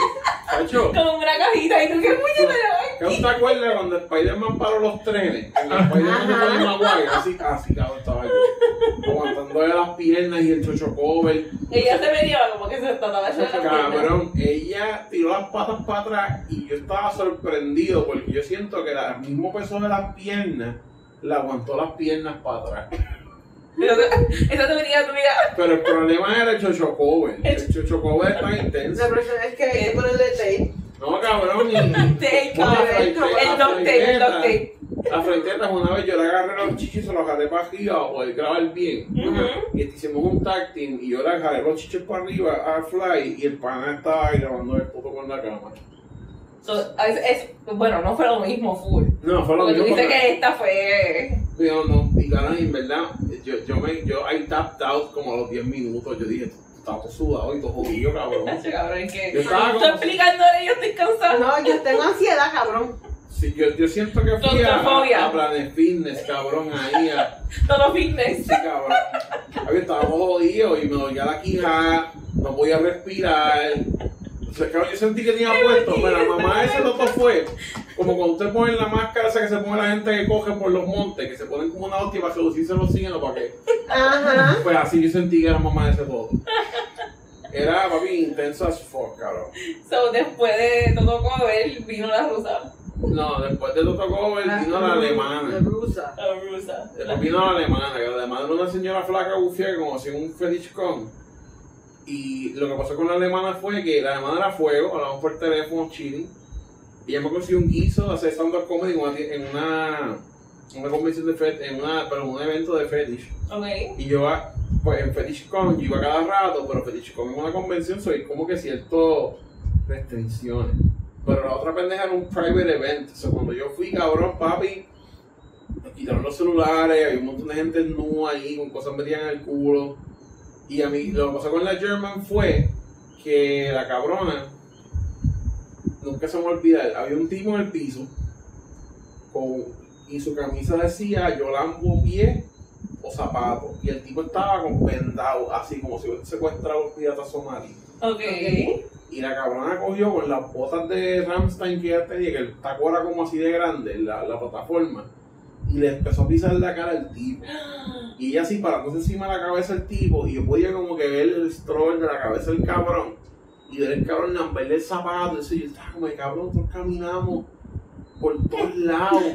cacho, te Con una cajita y tú, ¿qué puñeta ¿Qué te acuerdas cuando Spider-Man paró los trenes? En el Spider-Man de Ajá. Tobey Maguire, así, así cabrón estaba yo. Aguantándole las piernas y el chocho cover. Ella se venía como que se trataba de la. Cabrón, ella tiró las patas para atrás y yo estaba sorprendido porque yo siento que el mismo peso de las piernas le aguantó las piernas para atrás. Pero Esa te venía tu vida. Pero el problema era el chocho cover. El chocho cover es tan intenso. La próxima vez que hay que ponerle tape. No, cabrón. Tape, El duct tape, el duct tape. La frenteta, una vez yo le agarré los chichis y se los agarré para arriba para poder grabar bien. Ujú. Y hicimos un tag team y yo le agarré los chichis para arriba a Fly y el pana estaba ahí grabando el foto con la cámara. So, veces es, bueno, no fue lo mismo, full. No, fue lo Porque tú mismo. dices porque- que esta fue. No, no, y cabrón, en verdad, yo, yo me, yo I tapped out como a los 10 minutos. Yo dije, estaba todo sudado y todo jodido, cabrón. Cabrón, es que. Yo estaba Tú como- explicándole, yo estoy cansada. No, yo tengo ansiedad, cabrón. Sí, yo, yo siento que fui a, a Planet Fitness, cabrón, ahí a, Todo fitness. Sí, cabrón. Había estaba jodido y me dolía la quija, no podía respirar. O sea, cabrón, yo sentí que tenía puesto, pero la mamá de ese loco fue como cuando usted pone la máscara esa que se pone la gente que coge por los montes, que se ponen como una hostia para reducirse los oxígeno para que. Ajá. Pues así yo sentí que era mamá de ese todo. Era papi intenso as fuck, cabrón. So, después de todo cover, vino la rusa. No, después de Toto Cover vino la La alemana. rusa. La rusa. Después vino la alemana, que la alemana era una señora flaca bufía que como hacía un fetish con. Y lo que pasó con la alemana fue que la alemana era fuego, hablamos por teléfono, chilling. Y ella me consiguió un guiso de hacer stand-up comedy en una, en una, convención de fetish, en una, pero en un evento de fetish. Ok. Y yo, pues en Fetish Con, yo iba cada rato, pero Fetish Con es una convención, soy como que cierto restricciones. Pero la otra pendeja era un private event. O sea, cuando yo fui, cabrón, papi, me quitaron los celulares, había un montón de gente nua ahí, con cosas metidas en el culo. Y a mí, lo que pasó con la German fue que la cabrona, nunca se me olvida, había un tipo en el piso, con, y su camisa decía, yo lambo pie o zapatos. Y el tipo estaba con vendado, así como si hubiese secuestrado un pirata somalí. Ok. Y la cabrona cogió con las botas de Ramstein que ella tenía, que el taco era como así de grande, la, la plataforma, y le empezó a pisar la cara al tipo. Y ella así parándose encima de la cabeza del tipo, y yo podía como que ver el stroll de la cabeza del cabrón, y ver el cabrón lamberle el zapato, y y yo estaba como, cabrón, nosotros caminamos por todos lados.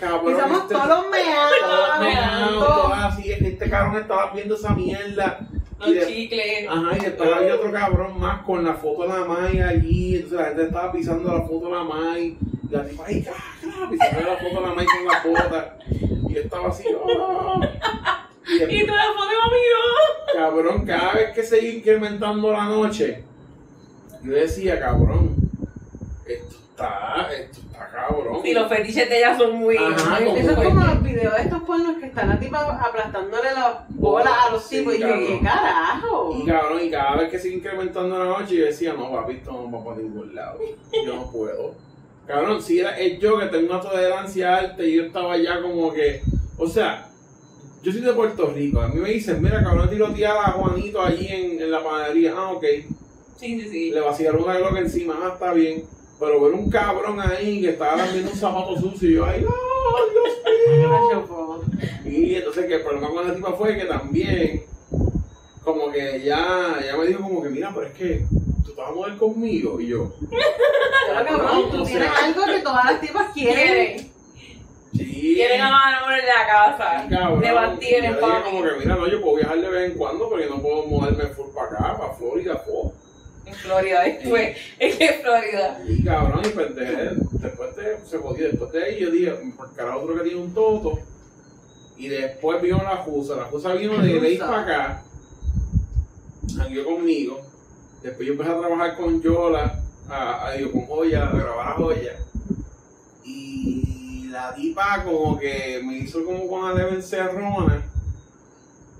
Cabrón, Pisamos este- todos los todos meados. meados, así, este cabrón estaba viendo esa mierda. Y Los de- chicles. Ajá, y después había otro cabrón más con la foto de la May allí. Entonces la gente estaba pisando la foto de la May. Y la tipa, ay, cabrón, pisando la foto de la May con la bota. Y yo estaba así, oh. Y Y tú la foto amigo. cabrón, cada vez que se iba incrementando la noche, yo decía, cabrón, esto está, esto está cabrón. Sí, los fetiches de ella son muy. Ajá, Eso es como los videos de estos pornos que están la tipa aplastándole las bolas a los Sí, tipos. Y yo. ¿qué carajo? Y cabrón, y cada vez que se iba incrementando la noche, yo decía, no, papi, esto no va para ningún lado. Yo no puedo. Cabrón, si era es yo que tengo una tolerancia alta y yo estaba ya como que, o sea, yo soy de Puerto Rico. A mí me dicen, mira, cabrón, tiroteaba a Juanito allí en, en la panadería. Ah, ok. Sí, sí, sí. Le vaciaron una gloca encima. Ah, está bien. Pero ver un cabrón ahí que estaba viendo un zapato sucio y yo, ay, no, Dios mío. Y entonces que el problema con la tipa fue que también, como que ya, ya me dijo como que, mira, pero es que tú te vas a mover conmigo. Y yo, Pero cabrón, tú tienes sea, algo que todas las tipas quieren. Quieren, sí. quieren a Manolo en la casa. Cabrón, De Bastille y en yo dije como que, mira, no, yo puedo viajar de vez en cuando, pero yo no puedo moverme full para acá, para Florida, full. En Florida después. Es que es Florida. Y cabrón, y pues dejé, después de, se jodió, después de ahí yo dije, por cara otro que tiene un toto. Y después vino la Jusa, la Jusa vino de ley para acá, jangueó conmigo. Después yo empecé a trabajar con Yola, a, a, digo, con Joya, a grabar a Joya. Y la tipa como que me hizo como con la leve encerrona.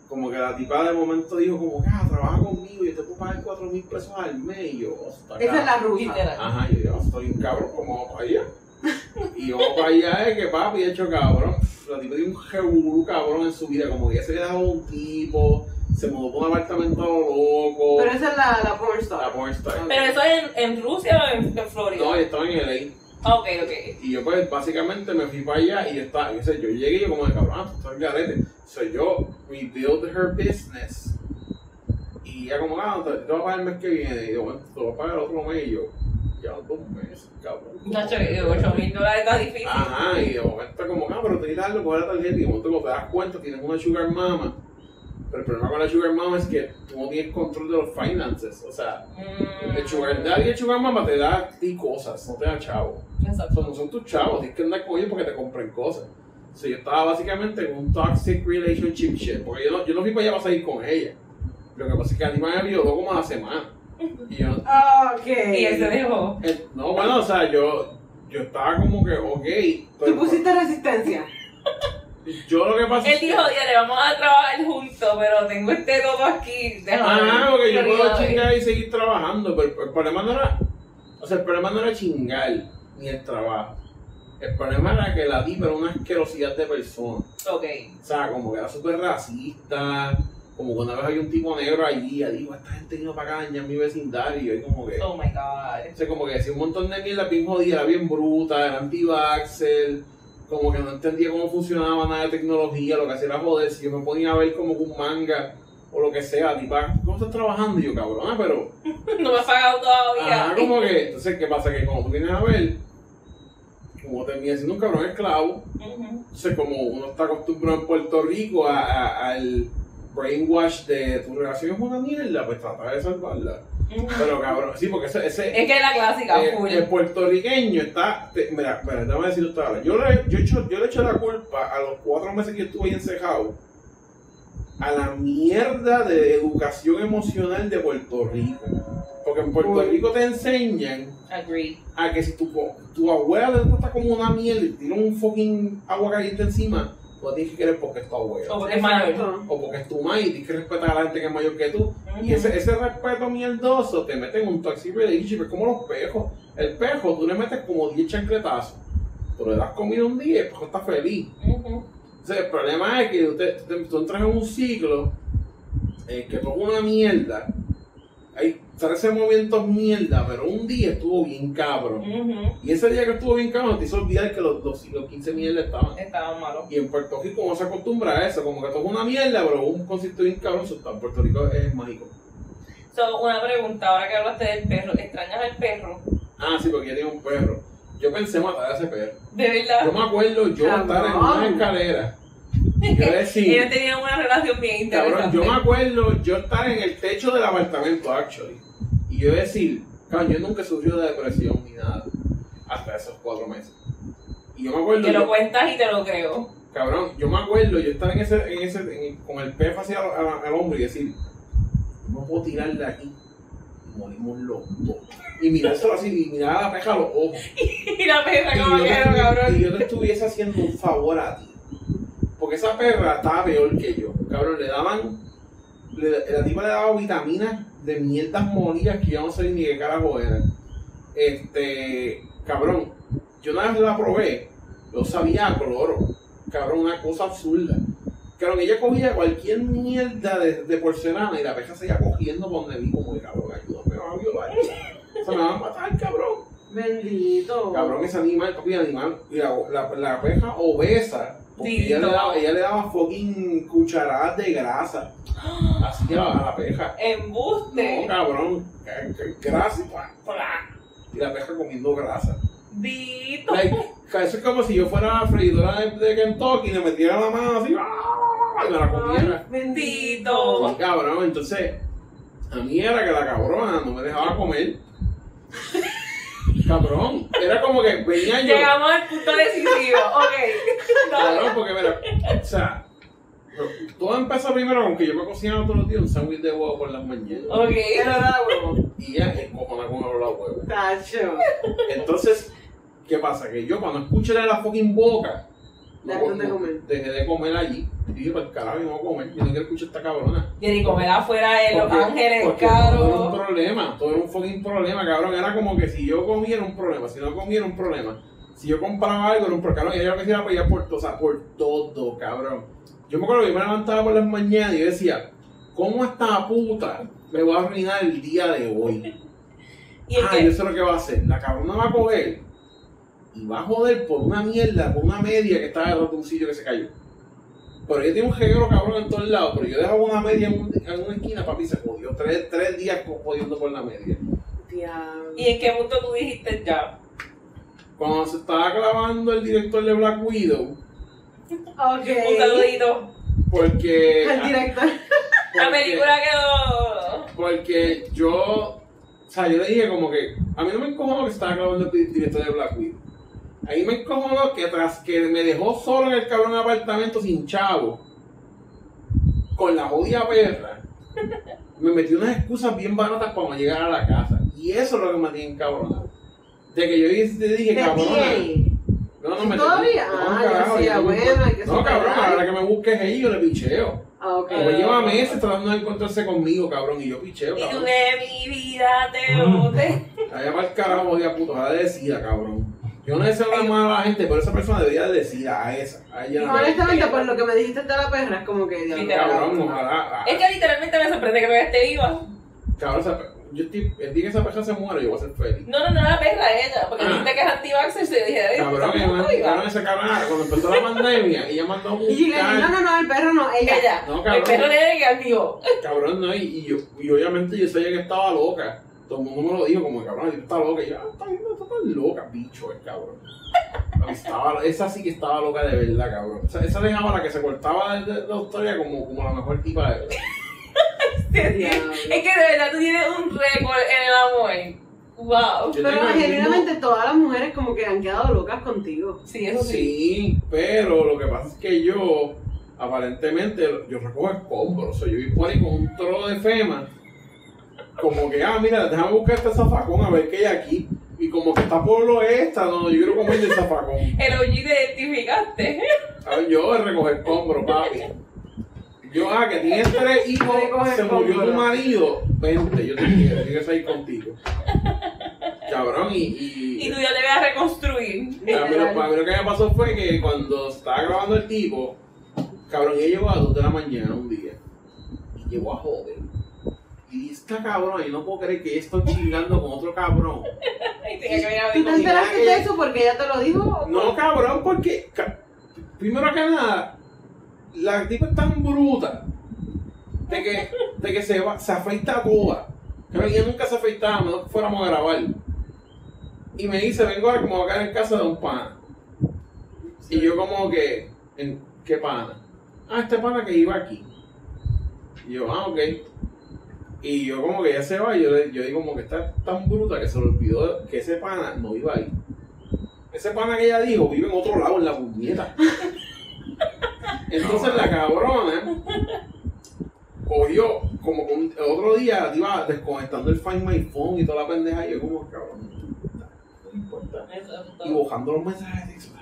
Como que la tipa de momento dijo como que, ah, trabaja conmigo, yo te puedo pagar 4 mil pesos al mes. Y yo, "Hostia, Esa es la. Literal. Ajá, yo digo, estoy un cabrón, pues vamos para allá. Y vamos para allá es que papi, hecho cabrón. La tipa tiene un jeburu cabrón en su vida, como que ya se dejado un tipo, se mudó por un apartamento loco. Pero esa es la, la porn la star. pornstar. Pero eso es en, en Rusia o en, en Florida. No, yo estaba en LA. Ah, Ok, ok. Y yo pues básicamente me fui para allá y yo estaba, yo, sé, yo llegué y yo como de cabrón, tú estás en garete. So yo rebuild her business. Y ella como, ah, te, voy a pagar el mes que viene. Y yo, bueno, te voy a pagar el otro mes. Y yo, ya dos meses, cabrón. Nacho, 8 mil dólares está difícil. Ajá, y de momento como, ah, pero te que algo con la tarjeta y de momento cuando te das cuenta tienes una sugar mama. Pero el problema con la sugar mama es que tú no tienes control de los finances. O sea, Mm, el sugar daddy y el sugar mama te da a ti cosas, no te da chavo. O sea, Exacto. no son tus chavos, tienes que andar con ellos porque te compren cosas. O sea, yo estaba básicamente en un toxic relationship shit, porque yo no, yo no fui para allá para salir con ella. Lo que pasa es que a mí me violó como a la semana. Y yo, Ok. Y él se dejó. eh, no, bueno, o sea, yo, yo estaba como que, ok. pero- Tú pusiste resistencia. Yo lo que pasa Él dijo, le vamos a trabajar juntos, pero tengo este todo aquí. Déjame Ah, porque yo puedo chingar y seguir trabajando, pero el problema no era, o sea, el problema no era chingar ni el trabajo. El problema era que la tipa era una asquerosidad de persona. Ok. O sea, como que era súper racista, como una vez había un tipo negro allí, y digo, esta gente vino para acá dañar mi vecindario, y como que, Oh my god. o sea, como que decía un montón de mierda bien jodida, era bien bruta, era anti-vaxxer, como que no entendía cómo funcionaba nada de tecnología, lo que hacía era joder, si yo me ponía a ver como un manga o lo que sea, tipo, ¿cómo estás trabajando? Y yo, cabrón, pero, No me has pagado todavía. ajá, como que, entonces, ¿qué pasa? Que cuando tú vienes a ver, como termina siendo un cabrón esclavo, Ujú. entonces como uno está acostumbrado en Puerto Rico a- a- al brainwash de tu relación es una mierda, pues trata de salvarla. Pero cabrón, sí, porque ese, ese Es que es la clásica, eh, full. el puertorriqueño está. te- mira, mira, te voy a decir ahora. Yo le, yo, echo- yo le echo la culpa a los cuatro meses que yo estuve ahí encejado a la mierda de educación emocional de Puerto Rico. Porque en Puerto Uy. Rico te enseñan Agree. a que si tu, tu abuela te trata como una mierda y tira un fucking agua caliente encima, tú tienes que querer porque es tu abuela. O porque es mayor. O porque es tu madre y tienes que respetar a la gente que es mayor que tú. Y ese, ese respeto mierdoso te mete en un toxic relationship, es como los pejos. El pejo, tú le metes como 10 chancletazos. Tú le das comida un día y el pejo está feliz. Entonces, el problema es que tú, te- tú, entras en un ciclo eh, que todo es una mierda. Hay 13 movimientos mierda, pero un día estuvo bien cabrón. Y ese día que estuvo bien cabrón, te hizo olvidar que los, los, los 15 mierda estaban. Estaban malos. Y en Puerto Rico no se acostumbra a eso, como que todo es una mierda, pero un concepto bien cabrón, eso está- en Puerto Rico es mágico. So, una pregunta, ahora que hablaste del perro, ¿extrañas al perro? Ah, sí, porque yo tenía un perro. Yo pensé matar a ese perro. De verdad. Yo me acuerdo yo Cabrón. estar en una escalera. Yo decir, Ellos tenían una relación bien interesante. cabrón, yo me acuerdo yo estar en el techo del apartamento, actually. Y yo decir, cabrón, yo nunca sufrí de depresión ni nada. Hasta esos cuatro meses. Y yo me acuerdo. Que lo yo- cuentas y te lo creo. Cabrón, yo me acuerdo yo estar en ese, en ese, en- con el pez hacia al, hombro y decir, no puedo tirar de aquí. Y morimos los dos. Y mirárselo así, y mirar a la peja a los ojos. Y la perra te, era, cabrón. y yo te estuviese haciendo un favor a ti. Porque esa perra estaba peor que yo. Cabrón, le daban. Le- la tipa le daba vitaminas de mierdas molidas que yo no sé ni qué carajo eran. Este. Cabrón, yo una vez la probé, yo sabía a cloro. Cabrón, una cosa absurda. Cabrón, ella cogía cualquier mierda de, de porcelana y la peja seguía cogiendo por donde vi, como de cabrón, ayúdame, me a violar. Se me va a matar, cabrón. Bendito. Cabrón, ese animal, papi, animal, y la, la, la peja obesa, porque ella le, daba, ella le daba fucking cucharadas de grasa. Así la, a la peja. No, Embuste. cabrón, ca- ca- grasa y la peja comiendo grasa. Dito. Like, eso es como si yo fuera a la freidora de, de Kentucky y le metiera la mano así ¡ah! y me la comiera. Bendito. Cabrón, entonces, a mí era que la cabrona no me dejaba comer. Cabrón, era como que venía yo. Llegamos al punto decisivo. Ok. Cabrón, porque mira, o sea, todo empezó primero con que yo me cocinaba todos los días un sándwich de huevo por las mañanas. Ok. Pero da huevo. Y ella encojona con el olor a huevo. Tacho. Entonces, ¿qué pasa? Que yo cuando escuché la fucking boca, Dejaste de comer. dejé de comer allí. Y dije, para el carajo, yo no voy a comer. Yo no quiero escuchar esta cabrona. Jenny, comer afuera en Los Ángeles, porque Todo era un caro. problema, todo era un fucking problema, cabrón. Era como que si yo comía era un problema, si no comía era un problema. Si yo compraba algo era un problema, cabrón. Y yo me quería pelear por todo, o sea, por todo, cabrón. Yo me acuerdo que yo me levantaba por las mañanas y yo decía, ¿cómo esta puta me va a arruinar el día de hoy? Y ah, que yo sé lo que va a hacer. La cabrona va a coger y va a joder por una mierda, por una media que estaba de un sitio que se cayó. Pero ella tiene un jeguero cabrón en todos lados, pero yo dejaba una media en, un- en una esquina, papi, se jodió. Tres, tres días jodiendo por la media. Diablo. ¿Y en qué punto tú dijiste ya? Cuando se estaba clavando el director de Black Widow, Ok. Un saludito. porque... El director. La película quedó. Porque yo, o sea, yo le dije como que, a mí no me encojonó que estaba grabando el director de Black Widow. A mí me encojonó que tras que me dejó solo en el cabrón apartamento sin chavo, con la jodida perra, me metió unas excusas bien baratas para no llegar a la casa. Y eso es lo que me tiene encabronado. De que yo le dije, cabrona. No, no me ¿Todavía? No, Ah, carajo, yo- bueno, hay que No, cabrón, ahora que me busques ahí, yo le picheo. Ah, ok. Porque lleva meses tratando de encontrarse conmigo, cabrón, y yo picheo, Y tú cabrón. de mi vida te boté. Allá para el carajo, odia puto, ahora decida, cabrón. Yo no deseo nada mal a la gente, pero esa persona debería de decir a esa. A ella no. Honestamente, por lo que me dijiste de la perra, es como que. diablo, Literal. Cabrón, ojalá. Es que literalmente me sorprende que todavía esté viva. Cabrón, esa, yo estoy, el día que esa persona se muera, yo voy a ser feliz. No, no, no, la perra ella. Porque Ah. dijiste que es anti-vaxxer. y yo dije, "Ay, Cabrón, ¿está ella me- viva?". cabrón, esa cabrona, cuando empezó la pandemia, ella mandó a Y yo le dije, no, no, no, el perro no, ella. Ella. No, el cabrón. perro negativo. Cabrón, no, y, y yo, y obviamente yo sabía que estaba loca. Todo el mundo me lo dijo, como cabrón, ella está loca. Y yo, ah, está bien, no está tan loca, bicho, el cabrón. Estaba, esa sí que estaba loca de verdad, cabrón. Esa, esa dejaba la que se cortaba de, de la historia como, como la mejor tipa de verdad. Es que de verdad tú tienes un récord en el amor. Wow. Yo Pero genuinamente todas las mujeres como que han quedado locas contigo. Sí, eso sí. Sí, pero lo que pasa es que yo, aparentemente, yo recojo escombros. O sea, yo vi por ahí con un trozo de FEMA. Como que, ah, mira, déjame buscar este zafacón a ver qué hay aquí. Y como que está por lo esta, no, yo quiero comer del zafacón. El OG te identificaste. A ver, yo de recoger escombros, papi. Yo, ah, que tienes tres hijos, se murió tu marido. Vente, yo te quiero, yo quiero salir contigo. Cabrón, y. y, Y tú ya te vas a reconstruir. a mí, lo, a mí lo que me pasó fue que cuando estaba grabando el tipo, cabrón, ella llegó a las 2 de la mañana un día. Y llegó a joder. Y esta cabrón, yo no puedo creer que está chingando con otro cabrón. Y tenía que venir a ¿Tú te enteraste de eso porque ella te lo dijo? No, cabrón, porque. ca- primero que nada, la tipa es tan bruta de que, de que se, va, se afeita toda. Cabrón, ella nunca se afeitaba, a menos que fuéramos a grabar. Y me dice, vengo a como a caer en casa de un pana. Y yo como que, ¿en qué pana? Ah, este pana que iba aquí. Y yo, ah, ok. Y yo como que ya se va, y yo, yo digo como que está tan bruta que se le olvidó que ese pana no iba ahí. Ese pana que ella dijo vive en otro lado, en la puñeta. Entonces la cabrona cogió, como que un- el otro día iba desconectando el Find My Phone y toda la pendeja, y yo como, cabrón, no importa. Y bajando los mensajes de texto.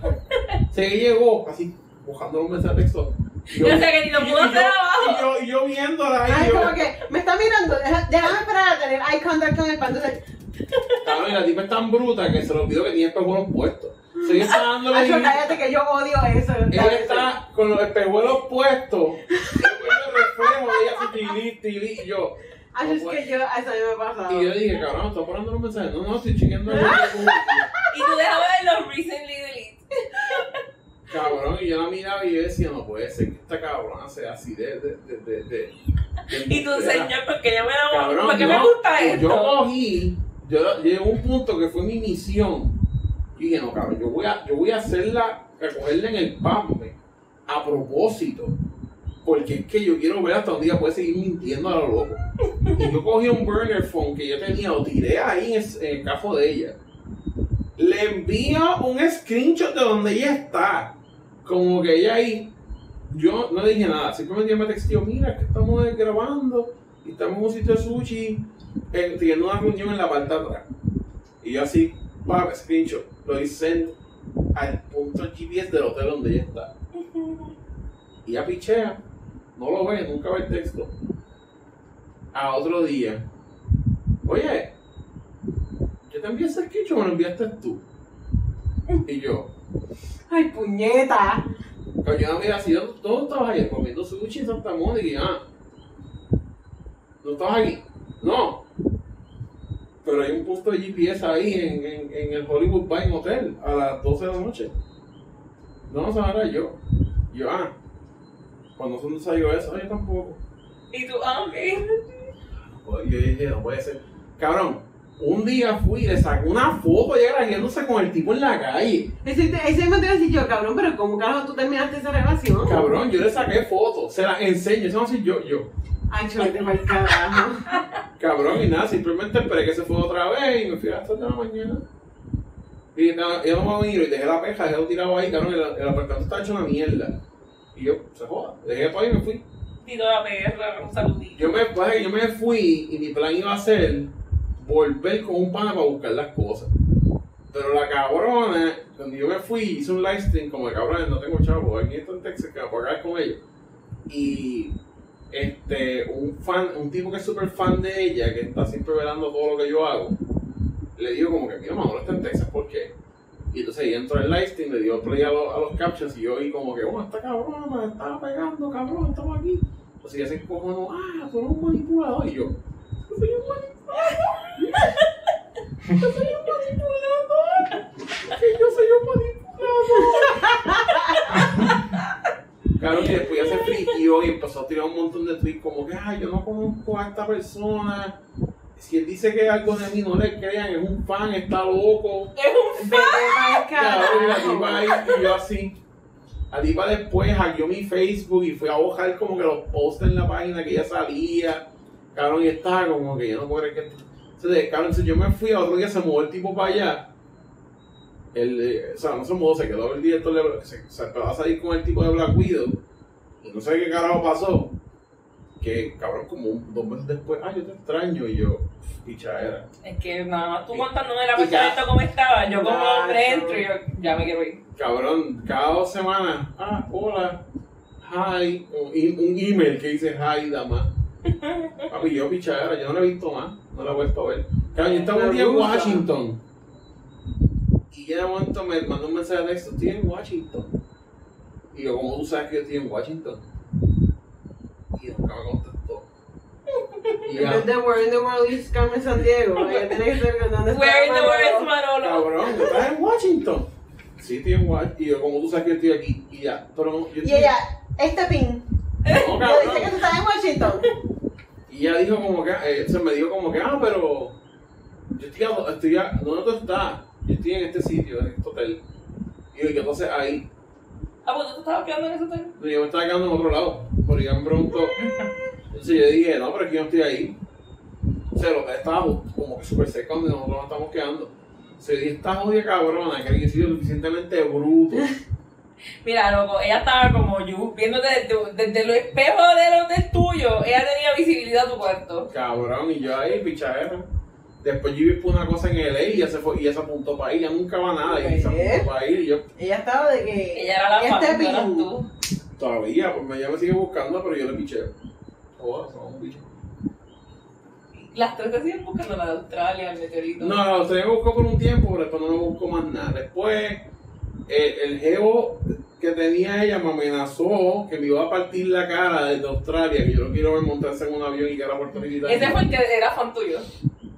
Se llegó así, bajando los mensajes de texto. Y Yo sé que ni lo pudo y hacer abajo. y yo, y yo viéndola ahí, Ay, yo, como que me está mirando, deja- déjame esperar a tener eye contact con el pan. Entonces, cabrón, y la tipa es tan bruta que se le olvidó que tenía espejuelos puestos. Se ella está dándole Acho, ahí- cállate que yo odio eso. Ella está con los espejuelos puestos. Yo de ella así, tili, tili, y yo. Ay, es que yo, eso a mí me ha pasado. Y yo dije, cabrón, estoy poniendo los mensajes. No, no, estoy chequeando el Y tú dejabas ver los recently delete. Cabrón, y yo la miraba y yo decía, no puede ser que esta cabrona sea así de. de, de, de, Y tú, embustera". señor, porque yo me enamoro, Cabrón, ¿por qué yo, me gusta esto? Yo cogí, yo llegué a un punto que fue mi misión. Y dije, no, cabrón, yo voy a, yo voy a hacerla, a cogerla en el PAME a propósito. Porque es que yo quiero ver hasta un día puede seguir mintiendo a lo loco. Y yo cogí un burner phone que yo tenía, lo tiré ahí en el, en el de ella. Le envío un screenshot de donde ella está. Como que ella ahí. Yo no dije nada, simplemente me textió, mira que estamos grabando y estamos en un sitio de sushi eh, teniendo una reunión en la parte atrás. Y yo así, pa, screenshot, lo hice al punto GPS del hotel donde ella está. Y ella pichea, no lo ve, nunca ve el texto. A otro día, oye, yo te envié ese screenshot, me lo enviaste tú. Y yo, Ay, puñeta. Coño, yo mira, si yo, ¿dónde estabas ayer comiendo sushi en Santa Mónica? Y ah, ¿no estabas aquí? No. Pero hay un punto de GPS ahí en, en, en el Hollywood Vine Hotel a las 12 de la noche. No, no sabía yo. Yo, ah, cuando son salió eso, yo tampoco. Y tú, ah, ok. Yo dije, no puede ser. Cabrón, un día fui y le saqué una foto ella grajeándose con el tipo en la calle. Ese, ese me te a decir yo, cabrón, pero ¿cómo carajo tú terminaste esa relación? Cabrón, yo le saqué fotos, se las enseño, eso no soy yo, yo. Ay, chulete mal carajo. Cabrón, y nada, simplemente esperé que se fue otra vez y me fui hasta la mañana. Y nada, yo no me venir y dejé la peja, dejé lo tirado ahí, cabrón, el, el apartamento está hecho una mierda. Y yo, se joda, dejé todo ahí y me fui. Tito la perra, un saludito. Yo me, pues, yo me fui y mi plan iba a ser volver con un pana para buscar las cosas. Pero la cabrona, cuando yo me fui, hice un live stream como de cabrón, no tengo chavo, aquí estoy en Texas que me puedo caer con ellos. Y este, un fan, un tipo que es súper fan de ella, que está siempre velando todo lo que yo hago, le digo como que mira, mamá, está en Texas, ¿por qué? Y entonces ella entró en el live stream, le dio play a, los- a los captions y yo oí como que, oh, esta cabrona me estaba pegando, cabrón, estamos aquí. Entonces ella se encojonó, ah, tú un manipulador. Y yo soy un manipulador. Yo soy un manipulador. Que yo soy un manipulador. Claro, y después ya se friquió y empezó a tirar un montón de tweets como que, ay, yo no conozco a esta persona. Si él dice que algo de mí no le crean, es un fan, está loco. Es un pa'l Cabrón, y la tipa ahí, y yo así. La tipa después hackeó mi Facebook y fue a buscar como que los posts en la página que ella salía. Cabrón, y estaba como que yo no puedo creer que. Entonces, cabrón, entonces yo me fui a otro día, se mudó el tipo para allá. El, eh, o sea, no se mudó, se quedó el director de se, se empezó a salir con el tipo de Black Widow. Y no sé qué carajo pasó. Que, cabrón, como un- dos meses después, ah, yo te extraño. Y yo, picha era. Es que nada más tú contándome ya. apartamento como estaba, yo como hombre entro y yo ya me quiero ir. Cabrón, cada dos semanas, ah, hola, hi, un, un email que dice hi, dama. Papi, yo pichadera, yo no la he visto más, no la he vuelto a ver. Cabrón, yo estaba un día en. Washington. Y ya de momento me mandó un mensaje de texto, estoy en Washington. Y yo, ¿cómo tú sabes que yo estoy en Washington? Y nunca me contestó. Y En ya, vez de Where in the World is Carmen San Diego, ella tiene que ser ¿dónde está Where in the world is Manolo? Cabrón, ¿tú estás en Washington? Sí, estoy en Washington. Y yo, ¿cómo tú sabes que yo estoy aquí? Y ya, pero no, yo Y estoy- ella, este pin. No, Ella dice cabrón. que tú estás en Washington. Y ella dijo como que, eh, se me dijo como que, ah, pero yo estoy, a, estoy a, ¿dónde tú estás? Yo estoy en este sitio, en este hotel. Y yo, ¿y qué entonces ahí? Ah, pues tú te estabas quedando en ese hotel. No, yo me estaba quedando en otro lado. Porque ella me preguntó. Entonces yo dije, no, pero yo no estoy ahí. O sea, lo estaba como que súper cerca donde nosotros nos estamos quedando. Se dije, esta jodida cabrona, que había sido suficientemente bruto. Mira, loco, ella estaba como yo, viéndote desde, desde los espejos de los del tuyo, ella tenía visibilidad a tu cuarto. Cabrón, y yo ahí, pichadera. Después yo vi una cosa en LA y ella se fue y ella se apuntó para ir, ya nunca va nada, y se apuntó para ir y yo Ella estaba de que. Ella era la este pin. tú. todavía, pues ella me sigue buscando, pero yo le picheo. Joder, somos un bicho. Las tres te siguen buscando la de Australia, el meteorito. No, la usted me buscó por un tiempo, pero después no me buscó más nada. Después, eh, el geo que tenía ella me amenazó que me iba a partir la cara desde Australia, que yo no quiero ver montarse en un avión y que era puertorriqueño. Ese fue el que era fan tuyo.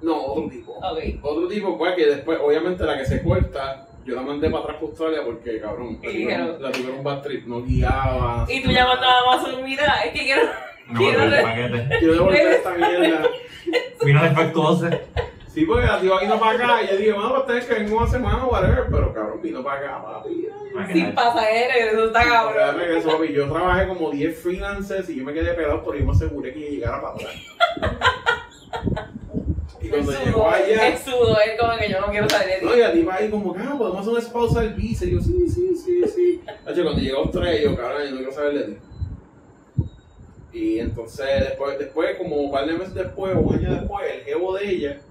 No, otro tipo. Ok. Otro tipo, pues, que después, obviamente, la que se corta, yo la mandé para atrás para Australia porque, cabrón, la tuvieron, la tuvieron bad trip, no guiaba. Y tú llamando a Amazon, mira, es que quiero. No, quiero el paquete. Quiero devolver esta mierda. Vino defectuoso. Sí, porque la tía vino para acá y yo dije, bueno, pues tenés que venir una semana o whatever, pero cabrón, vino para acá, papi. Sin pasajeros, eso está cabrón. regresó, papi. Yo trabajé como 10 freelancers y yo me quedé pegado, pero yo me aseguré que llegara para atrás. Y cuando llegó allá, el sudo, es como que yo no quiero salir de no, ti. y la tipa ahí como, ah, podemos hacer un spousal visa. Y yo, sí, sí, sí, sí. Hacho, cuando llegó a Australia, yo, cabrón, yo no quiero saber de ti. Y entonces, después, después, como un par de meses después, o un año después, el jevo de ella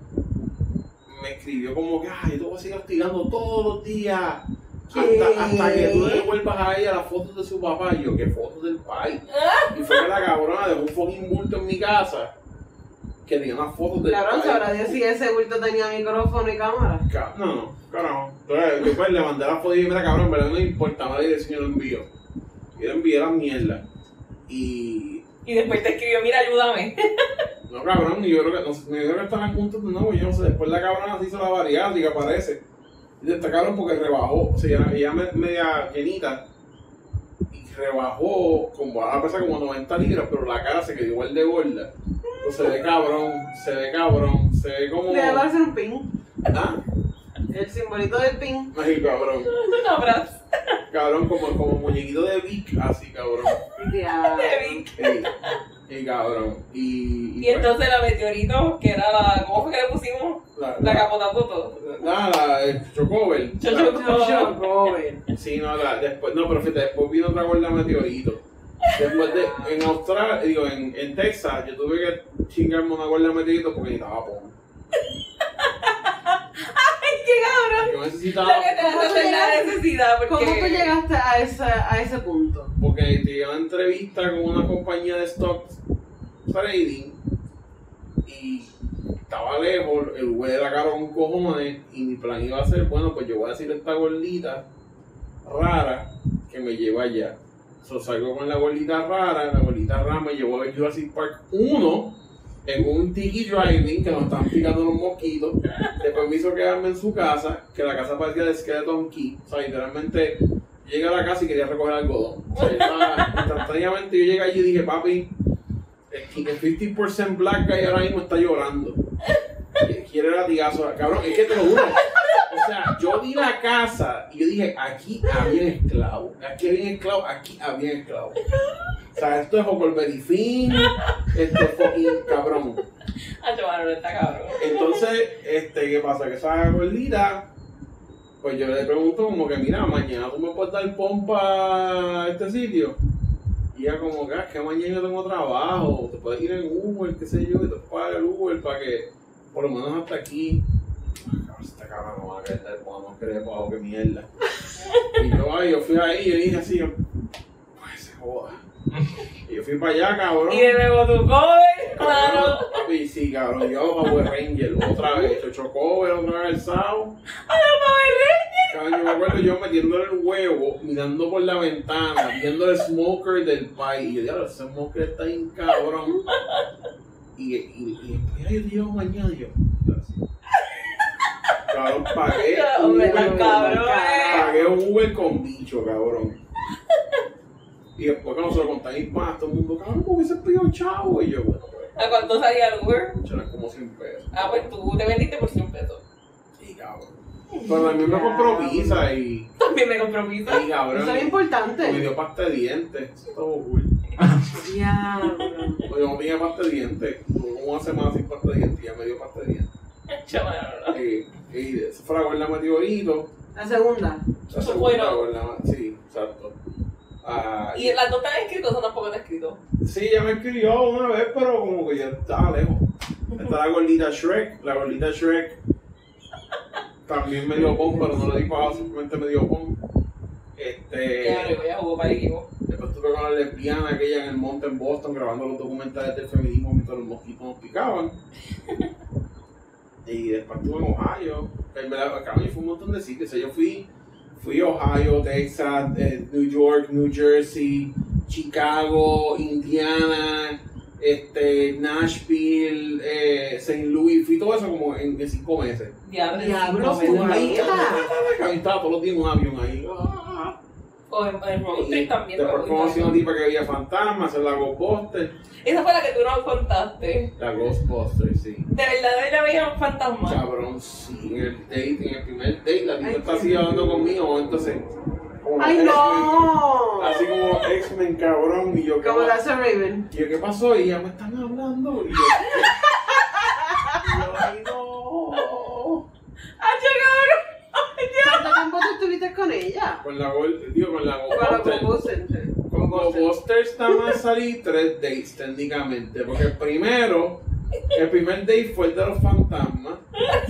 me escribió como que, ay, yo te voy a seguir hostigando todos los días. Hasta, hasta que tú le devuelvas a ella las fotos de su papá. Y yo, ¿qué fotos del pai? Y fue que la cabrona dejó un fucking bulto en mi casa que tenía unas fotos del Cabrón, sabrá Dios si ese bulto tenía micrófono y cámara. Ca- No, no, carajo. Entonces, después le mandé la foto y mira, cabrón, verdad no importa, la dirección yo lo envío. Yo le envié la mierda. Y. Y después te escribió, mira, ayúdame. No, cabrón, y yo creo que, no, sé, me dijeron que estaban juntos de nuevo, yo no sé. Después la cabrona se hizo la variedad y aparece. Y destacaron porque rebajó, o sea, ella, ella me- media llenita. Y rebajó, como a pesar como 90 libras, pero la cara se quedó igual de gorda. Entonces se ve cabrón, se ve cabrón, se ve como. Le va a hacer un pin. Ah, El simbolito del pin. ay, cabrón. Un abrazo. Cabrón, como, como muñequito de Vic, así, cabrón. De Vic. Y, y cabrón. Y, Y entonces la meteorito, que era la. ¿Cómo fue que le pusimos? la, La la, capota todo. nada, el chocover. Choco- Jojo Gober. Sí, no, la, después, no, pero fíjate, después vino otra gorda meteorito. Después de, en Australia, digo, en, en Texas, yo tuve que chingarme una gorda meteorito porque necesitaba pon. ¡Ay, qué necesitaba, Lo que te hace hacer la necesidad, porque. ¿Cómo tú llegaste a ese, a ese punto? porque tenía una entrevista con una compañía de stocks trading y estaba lejos, el güey era caro con cojones y mi plan iba a ser, bueno, pues yo voy a decir a esta gordita rara que me lleva allá. So, salgo con la gordita rara, la gordita rara me llevó a ver Jurassic Park 1 en un tiki driving que nos estaban picando los mosquitos. Después me hizo quedarme en su casa, que la casa parecía de Skeleton Key. O sea, literalmente llegué a la casa y quería recoger algodón. O sea, estaba- instantáneamente yo llegué allí y dije, papi, el 50% black guy ahora mismo está llorando. Quiere latigazo. Cabrón, es que te lo juro. O sea, yo vi la casa y yo dije, aquí había esclavos. Aquí había esclavos, aquí había esclavos. O sea, esto es Huckleberry Finn, esto es fucking cabrón. Ah, no está cabrón. Entonces, este, ¿qué pasa? Que esa gordita, pues yo le pregunto como que, mira, mañana tú me puedes dar pompa a este sitio. Y ella como que, "Ah, que mañana yo tengo trabajo, te puedes ir en Uber, qué sé yo, y te paga el Uber para que, por lo menos hasta aquí. Ah, cabrón, no va a querer dar pompa, no querer pago, que mierda. Y yo, ay, yo fui ahí y yo dije así, yo, pues se joda. Y yo fui para allá, cabrón. Y de nuevo tu cover, mano. Papi, sí, cabrón, yo Power Ranger otra vez, Chocho Cover, otra vez el sábado. ¡A la Power Ranger! Cabrón, yo me acuerdo yo metiéndole el huevo, mirando por la ventana, viendo el smoker del país. Y yo, diablo, ese smoker está bien cabrón. Y, y, y mira, yo te llevo mañana, y yo, gracias. Cabrón, pagué un Uber, cabrón, eh. pagué un Uber con bicho, cabrón. Y después cuando se lo conté a mis todo el mundo, cabrón, ¿cómo hubiese pedido chavo? Y yo, bueno, pues, ¿A cuánto salía el Uber? eran como 100 pesos. Ah, pues tú te vendiste por 100 pesos. Y cabrón. Pero a mí me compró pizza y, También me compromiso. y cabrón. Eso es Me importante. dio pasta de dientes. Eso estuvo cool. Diablo. Yo no tenía pasta de dientes. Tuve como una semana sin pasta de dientes y ya me dio pasta de dientes. Chaval, Y, y eso fue la gorda meteorito. La segunda. La segunda Bueno. gorda, sí, exacto. Ah, Y las dos están escritas, son tampoco están escritos. Sí, ella me escribió una vez, pero como que ya estaba lejos. Está la gordita Shrek, la gordita Shrek también me dio pon, pero no le di pago, simplemente me dio pon. Este, Ya, ya jugó para el equipo. después estuve con la lesbiana aquella en el monte en Boston grabando los documentales del feminismo mientras los mosquitos nos picaban. Y después estuve en Ohio. En verdad, cabrón, yo fui a un montón de sitios. O sea, yo fui, Fui a Ohio, Texas, eh, New York, New Jersey, Chicago, Indiana, este, Nashville, eh, St. Louis. Fui todo eso como en, en cinco meses. Diablo, Diablo. Ahí estaba todos los días en un avión ahí. O en, en Y trip también. después conocí a una tipa que veía fantasmas, en la Ghostbuster. Esa fue la que tú nos contaste. La Ghostbuster, sí. De verdad, de la veía un fantasma. Cabrón, sí, en el date, en el primer date, la tipa está así hablando conmigo, entonces. ¡Ay, no! Así como X-Men, cabrón, y yo, Como ¿qué, la hace Raven. y yo, ¿qué pasó? Y ya me están hablando, y yo, y yo, ay, no. ¡Ay, cabrón! ¿Cuánto tiempo tú estuviste con ella? Con la Gol, digo, con la Con Center. Con Ghostbuster está más salir tres dates técnicamente, porque el primero, el primer date fue el de los fantasmas,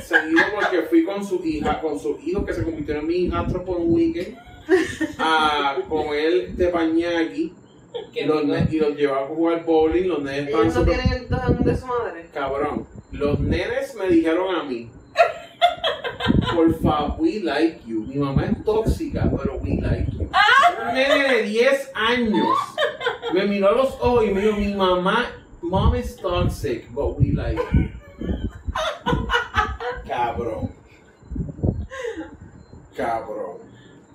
seguido porque fui con su hija, con su hijo que se convirtió en mi hijastro por un weekend, a comer tepañaki Qué los rico. ne- y los llevaba a jugar bowling, los nenes Ellos no tienen el don de su madre. cabrón. Los nenes me dijeron a mí, porfa, we like you. Mi mamá es tóxica, pero we like you. Un nene de 10 años me miró a los ojos y me dijo, mi mamá, mom is toxic, but we like you. Cabrón. Cabrón.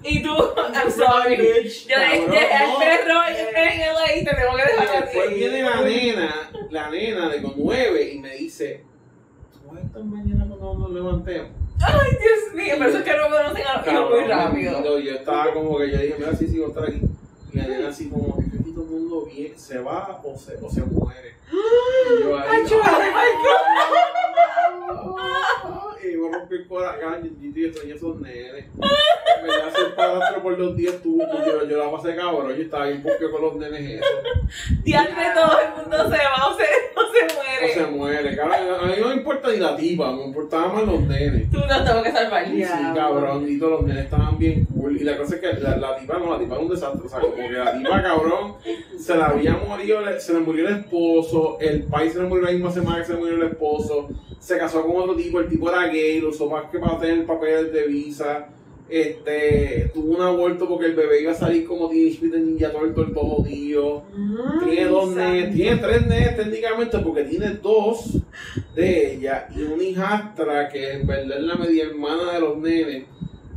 Y tú, I'm sorry. Yo Cabrón, dejé no. perro en el y te tengo que dejar después así. viene la nena, la nena de con 9 y me dice, ¿tú vas a estar mañana cuando nos levantemos? Ay, Dios mío, pero eso es que no conocen a los hijos muy rápido. Yo, yo estaba como que yo dije, mira, sí, sí, voy a estar aquí. Y así como aquí todo el mundo bien, se va o se, o se muere. Y yo ahí, Ay, ah, y me rompí el corazón, y yo extrañé esos nenes. Me iba a hacer padrastro por los días tú, yo, yo la pasé cabrón, yo estaba bien porque con los nenes esos. Diantre, todo el mundo se va o se, o se O muere. se muere, cabrón. A mí no me importa ni la tipa, me importaban más los nenes. Tú no tengo que salvar. Sí, Ya. cabrón, y todos los nenes estaban bien cool. Y la cosa es que la, la tipa no, la tipa era un desastre. O sea, como que la tipa, cabrón, se le había morido, se le murió el esposo, el país se le murió la misma semana que se le murió el esposo, se casó con otro tipo, el tipo era gay, lo usó más que para tener papeles de visa. Este, tuvo un aborto porque el bebé iba a salir como Teenage Mutant Ninja Turtle, todo jodido. Tiene dos nenes, tiene tres nenes técnicamente porque tiene dos de ella y una hijastra que en verdad es la media hermana de los nenes.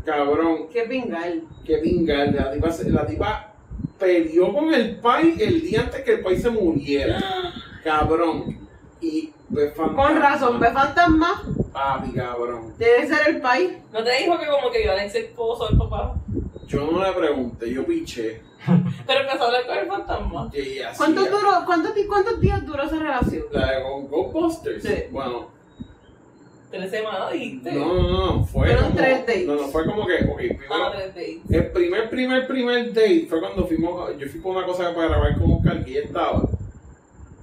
Cabrón, Qué pingal. qué pinga. La tipa, la tipa peleó con el pai el día antes que el pai se muriera. Cabrón. Y ve. Con razón, ve fantasma. Papi, cabrón. Debe ser el país. ¿No te dijo que como que vio al ex esposo del papá? Yo no le pregunté, yo piché. Pero empezó a hablar con el fantasma. ¿Cuánto duró, cuánto ¿Cuántos días duró esa relación? La de con Ghostbusters. Sí. Bueno, Tres semanas, dijiste. no, no, no. Fue Fueron como. tres dates. No, no, fue como que. Primero. Ah, tres dates. El primer, primer, primer date fue cuando fuimos, yo fui por una cosa para grabar con Oscar y ella estaba.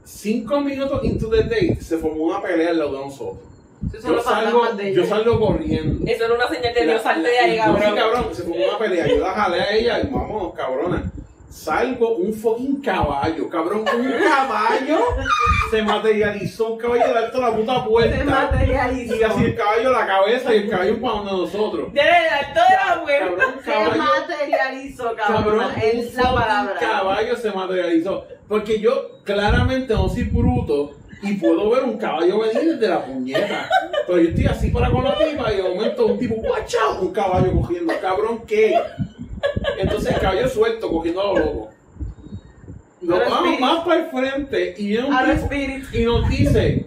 Cinco minutos into the date se formó una pelea al lado de nosotros. Yo salgo, yo salgo corriendo. Eso era una señal de Dios, salte de ahí, cabrón. cabrón, se formó una pelea. Yo la jalé a ella y vámonos, cabrona. Salgo un fucking caballo, cabrón, un caballo se materializó, un caballo de alto la puta Se puerta. materializó. Y así el caballo la cabeza y el caballo para donde nosotros. El alto de la puerta. Se materializó, Cabrón, cabrón. Es la palabra. caballo se materializó. Porque yo claramente no soy bruto y puedo ver un caballo venir desde la puñeta. Pero yo estoy así para con la tipa y de momento un tipo, out, un caballo cogiendo. Cabrón, ¿qué? Entonces el caballo suelto cogiendo a lo loco. Nos Ahora vamos Spirit. más para el frente y viene un Ahora tipo Spirit. y nos dice,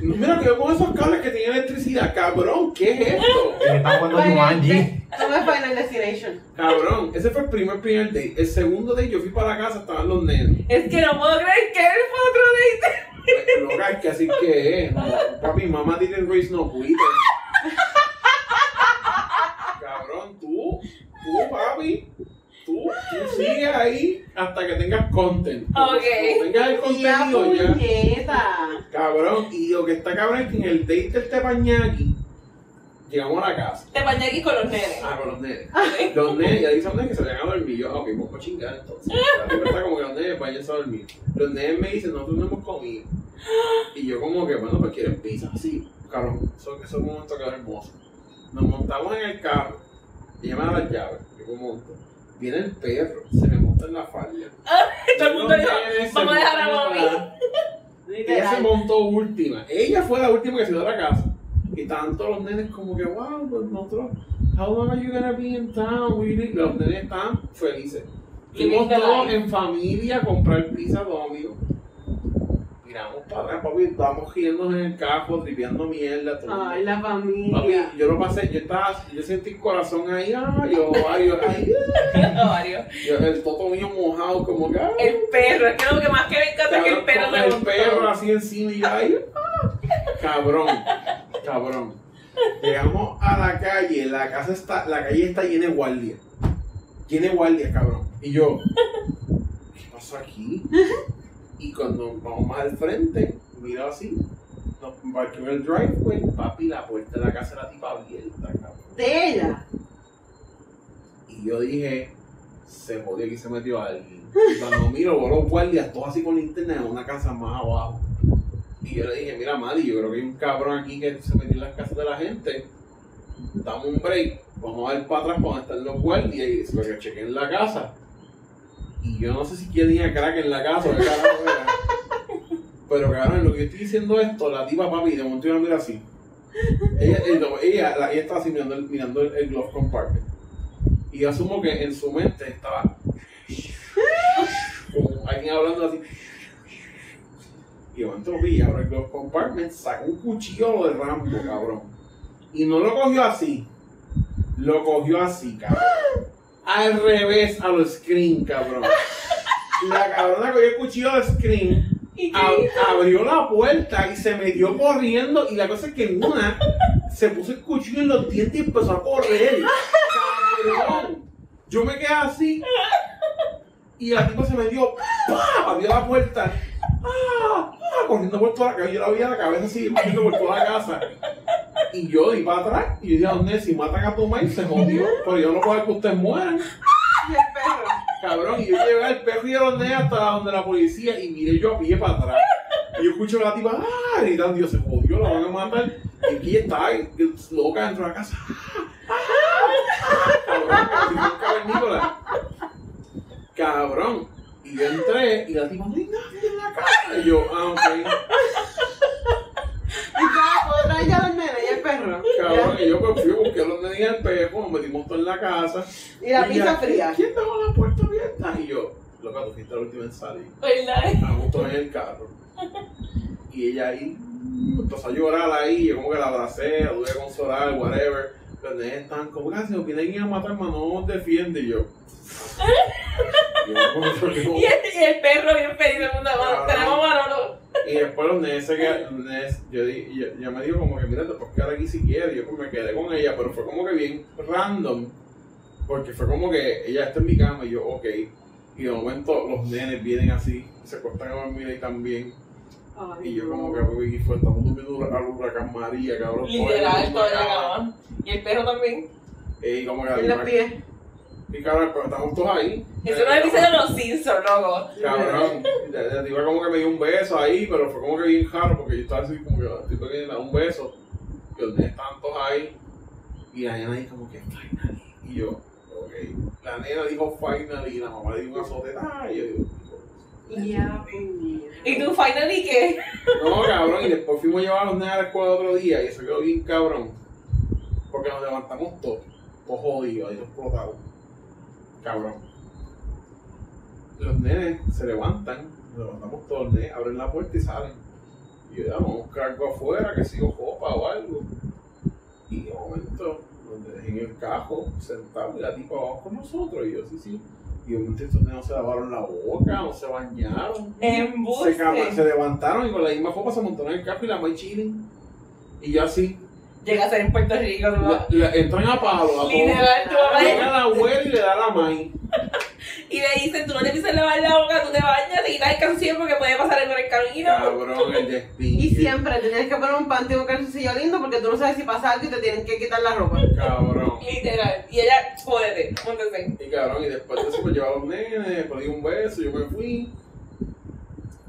mira que yo con esos cables que tienen electricidad, cabrón, ¿qué es esto? Que está jugando Jumanji. No es Final Destination. Cabrón, ese fue el primer primer date. El segundo date yo fui para la casa, estaban los nenes. Es que no puedo creer que él fue otro date. Loca, es que así que es. Papi, mamá didn't raise no quitter. Cabrón, tú, tú, papi, tú, tú sigues ahí hasta que tengas content. Porque Ok. Cuando tengas el contenido ya. puñeta. Cabrón, y lo que está cabrón es que en el date del tepañaki llegamos a la casa. Te bañé aquí con los nenes. Ah, con los nenes. Los nenes, ya dicen los nenes que se vayan a dormir. Yo, ok, vamos a chingar entonces. La está como que los nenes vayan a dormir. Los nenes me dicen, nosotros no hemos comido. Y yo como que, bueno, pues quieren pizza. Sí, cabrón, eso, eso es un momento que es hermoso. Nos montamos en el carro da las llaves, yo me monto. Viene el perro, se me monta en la falda. Todo el mundo dijo, vamos a dejar a atrás. Ella se montó última. Ella fue la última que se dio a la casa. Y estaban todos los nenes como que, wow, pues nosotros, how long are you gonna be in town? Really? Los nenes estaban felices. Fuimos todos en familia a comprar pizza todos amigos. Miramos para atrás, papi, estábamos riéndonos en el carro, tripeando mierda. todo. Ay, la Papi, familia. yo lo pasé, yo estaba, yo sentí el corazón ahí, ay, yo, ay, yo, ay, Mario. yo, el toto mío mojado, como que, ay. El perro, es que lo que más que me encanta es que el perro se el perro así encima y yo. ¡ah! Cabrón, cabrón. Llegamos a la calle, la casa está, la calle está llena de guardias. Llena de guardias, cabrón. Y yo, ¿qué pasó aquí? Y cuando vamos más al frente, miro así, nos en el driveway, papi, la puerta de la casa era tipo abierta, cabrón. De ella. Y yo dije, se jodió aquí se metió alguien. Y cuando miro, veo los guardias, todos así con linterna en una casa más abajo. Y yo le dije, mira, Madi, yo creo que hay un cabrón aquí que se metió en las casas de la gente. Dame un break, vamos a ver para atrás para donde están los guardias y se lo que chequen la casa. Y yo no sé si quién tenía crack en la casa o qué carajo era. Pero cabrón, lo que yo estoy diciendo esto, la tipa papi, de momento yo la miro así. Ella, ella, la- ella estaba así mirando, mirando el, el glove compartment. Y yo asumo que en su mente estaba como alguien hablando así. Y de momento vi, abre el glove compartment, saca un cuchillo de Rambo, cabrón. Y no lo cogió así, lo cogió así, cabrón. Al revés, a los screen, cabrón. La cabrona cogió el cuchillo de screen abrió la puerta y se metió corriendo y la cosa es que en una se puso el cuchillo en los dientes y empezó a correr. Cabrón. Yo me quedé así y la tipa se metió, abrió la puerta, ¡ah! ¡ah! corriendo por toda la casa. Yo la veía la cabeza así, corriendo por toda la casa. Y yo di para atrás y yo dije, ¿dónde? Si matan a tu madre, se jodió. Pero yo no puedo ver que ustedes mueran. Y el perro. Cabrón, y yo llevé al perro y a los nenes hasta donde la policía y miré yo a pie para atrás. Y yo escucho a la tipa, ¡ah! gritando, Dios, se jodió, la van a matar. Y aquí está, loca dentro de la casa. ¡ah! ¡ah! Cabrón. Cabrón. Y yo entré y la tipa, no hay nadie en la casa. Y yo, ah, ok. Y ya, otra ya los nenes y el perro. Cabrón, y yo pues fui, busqué a los nenes y al perro, nos metimos todos en la casa. Y la ella, pizza fría. ¿Quién dejó la puerta abierta? Y yo, loca, tú fuiste la última en salir. ¿Verdad? a gusto en el carro. Y ella ahí empezó a llorar ahí, yo como que la abracé, la tuve que consolar, whatever. Los nenes estaban como, "Ah, si nos viene alguien a matar, hermano, no nos defiende. Y yo, yo como que no. Y el, y el perro bien feliz de mundo. Cabrón. Tenemos Manolo. Y después los nenes se quedaron, yo, di- yo, yo me dijo como que, mira, te puedes quedar aquí si quieres. Yo pues me quedé con ella, pero fue como que bien random. Porque fue como que ella está en mi cama y yo, ok. Y de momento los nenes vienen así, se acuestan a dormir ahí también. Ay, Y yo como que y fue, estamos durmiendo al huracán María, cabrón. Literal, la cama. Y el perro también. Y como que En los pies. Y cabrón, pero estamos todos ahí. Eso no es el de los Simpsons, loco. Cabrón. La tipa como que me dio un beso ahí, pero fue como que bien raro porque yo estaba así como que la tipa que me da un beso. Y los estaban todos ahí. Y la nena ahí como que finally. Y yo, ok. La nena dijo finally y la mamá le dio un azote. Ah, y yo digo, ¿Y tú, finally, qué? No, cabrón, y después fuimos a llevar a los nenes a la escuela otro día y eso quedó bien cabrón. Porque nos levantamos todos, todos jodidos, ahí explotados. Cabrón. Los nenes se levantan, nos levantamos todos los nenes, abren la puerta y salen. Y yo, vamos a buscar algo afuera, que sigo copa o algo. Y de momento, donde dejé en el cajo, sentado, y la tipa abajo con nosotros. Y yo, sí, sí. Y momento estos nenes no se lavaron la boca, no se bañaron. Se, cama- se levantaron y con la misma copa se montaron en el carro y la más chilling. Y yo así, Llega a ser en Puerto Rico, ¿no? la- entran a palo, a mamá Llega la abuela y le da la maíz. Y le dicen, tú no te empiezas a lavar la boca, tú te bañas, te quitas el calzoncillo porque puede pasar algo en el camino. Cabrón, el despinche. Y siempre tienes que poner un panty y un calzoncillo lindo porque tú no sabes si pasa algo y te tienen que quitar la ropa. Cabrón. Literal. Y ella, jódete, móntese. Y cabrón, y después de eso me llevaba a los nenes, después le di un beso, yo me fui.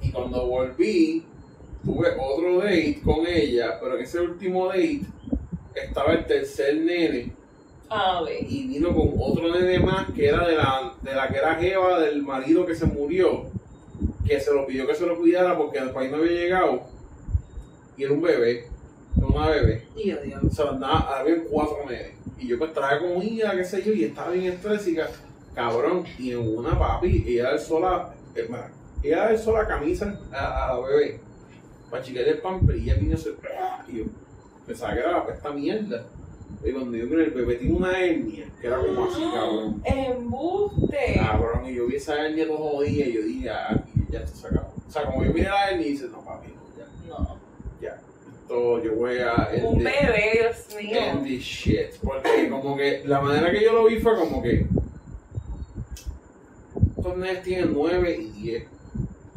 Y cuando volví, tuve otro date con ella, pero en ese último date estaba el tercer nene A ver. y vino con otro nene más que era de la, de la que era jeva del marido que se murió, que se lo pidió que se lo cuidara porque al país no había llegado. Y era un bebé, era una bebé. Y yo, Dios. Se andaba, había cuatro nenes. Y yo pues traje comida, qué sé yo, y estaba bien estrésica. Cabrón, y en una papi, ella alzó la, eh, ella alzó la camisa a, a la bebé. Para chicarle el pamper y ella vino a hacer, y yo pensaba que era esta mierda. Y cuando yo mira, el bebé tiene una hernia, que era como así, cabrón. Embuste. Cabrón, y yo vi esa hernia todo jodida y yo dije, ah, aquí ya esto se acabó. O sea, como yo miré la hernia y dice, no papi, no, ya, No. ya. Esto yo voy a... Un bebé, Dios mío. end this shit. Porque como que la manera que yo lo vi fue como que estos nenes tienen 9 y 10.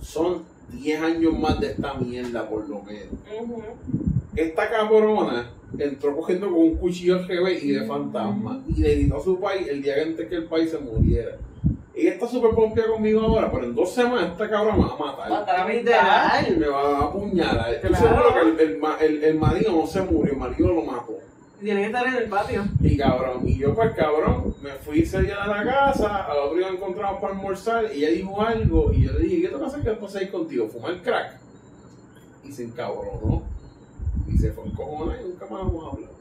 Son 10 años más de esta mierda por lo menos. Esta cabrona entró cogiendo con un cuchillo GB y de fantasma y le gritó a su país el día antes que el país se muriera. Ella está súper pompeada conmigo ahora, pero en dos semanas esta cabrona me va a matar. Matar a. Literal. Me va a apuñalar. Estoy Claro. seguro que el, el el- el marido no se murió, el marido lo mató. Tiene que estar en el patio. Y cabrón, y yo pues cabrón, me fui ese día de la casa, al otro día encontramos para almorzar, y ella dijo algo, y yo le dije, ¿qué te pasa que después de ir contigo? ¿Fumar crack? Y se encabronó, y se fue en cojones y nunca más hemos hablado.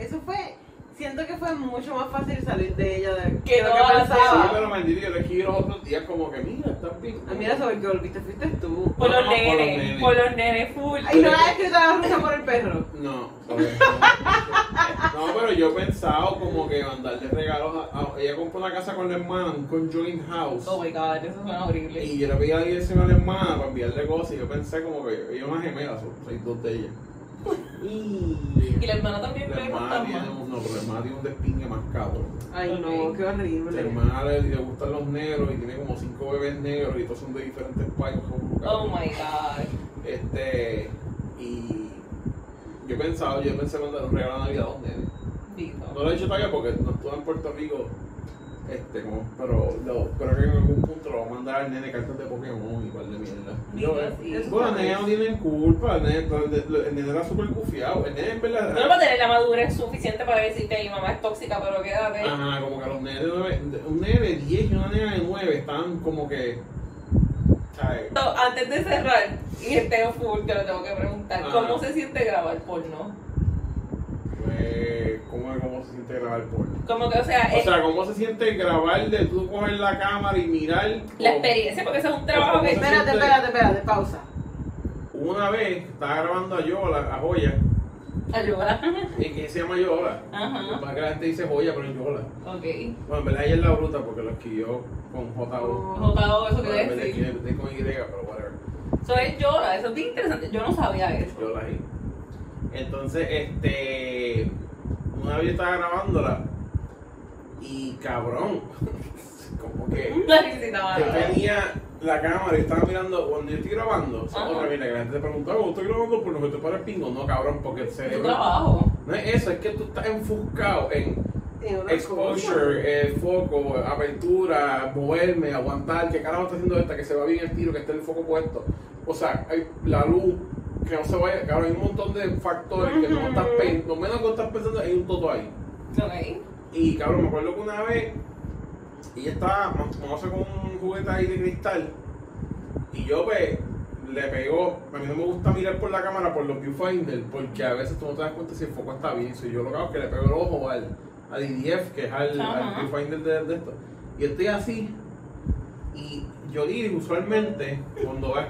Eso fue. Siento que fue mucho más fácil salir de ella de Que no que la Sí, pensaba. pero maldito, yo le los otros días como que, mira, estás bien. Ah, mira, sobre que volviste, fuiste tú. Por los No, por los nenes. nenes. Por los nenes full. Ay, no la has escrito a la rusa por el perro. No, no. Pero yo he pensado como que mandarle regalos a, a- ella compró una casa con la hermana, un conjoined house. Oh my god, eso suena horrible. Y yo le pedí a la dirección a la hermana para enviarle cosas y yo pensé como que ella una gemela, seis dos de ellas. Y... Y la hermana también La hermana tiene un, no, pero la hermana tiene un despingue más cabrón. Ay, no, qué La horrible. hermana le, le gustan los negros y tiene como cinco bebés negros y todos son de diferentes países. Oh my god. Este, y yo he pensado, yo pensé mandar un regalo de Navidad a un nene. No lo he hecho todavía porque no estuve en Puerto Rico, este, como, pero lo, creo que en algún punto lo voy a mandar al nene cartas de Pokémon y par de mierda. Yo, eh, sí. Bueno, el nene no tiene culpa, el nene, el nene era súper gufiado, el nene en verdad... No para tener la madurez suficiente para decirte mi mamá es tóxica, pero quédate. Ajá, como que los nenes de nueve, un nene de 10 y una nena de 9 están como que. So, Antes de cerrar, y este full, te lo tengo que preguntar, Ajá. ¿cómo se siente grabar porno? Pues, ¿cómo, ¿Cómo se siente grabar porno? Como que, o sea, O es sea, ¿cómo se siente grabar de tú coger la cámara y mirar? la experiencia, porque eso es un trabajo que... Espérate, espérate, espérate, pausa. Una vez estaba grabando a Yola, a Joya, Ayuda. y que se llama Yola. Ajá. Para que la gente dice Joya, pero es Yola. Ok. Bueno, en verdad ella es la bruta porque lo escribió con J.O. Jotado, eso decir. escribe con Y, pero whatever. Eso es llora, eso es bien interesante. Yo no sabía eso. Yola ahí. Entonces, este. Una vez yo estaba grabándola y cabrón, como que. Yo tenía la cámara y estaba mirando, cuando yo estoy grabando, esa Ajá. otra que la gente te pregunta, ¿cómo estoy grabando por lo que te para el pingo? No, cabrón, porque el cerebro. trabajo. No es eso, es que tú estás enfocado en exposure, eh, foco, apertura, moverme, aguantar, que carajo está haciendo esta, que se va bien el tiro, que esté el foco puesto. O sea, la luz, que no se vaya, cabrón, hay un montón de factores que no estás pensando, lo menos que estás pensando, hay un toto ahí. Ok. Y cabrón, me acuerdo que una vez ella estaba mamándose con un juguete ahí de cristal y yo pues le pegó, a mí no me gusta mirar por la cámara por los viewfinder porque a veces tú no te das cuenta si el foco está bien, si yo lo que hago es que le pego el ojo al, al IDF que es al, Ajá. al viewfinder de, de esto y estoy así y yo digo usualmente cuando va a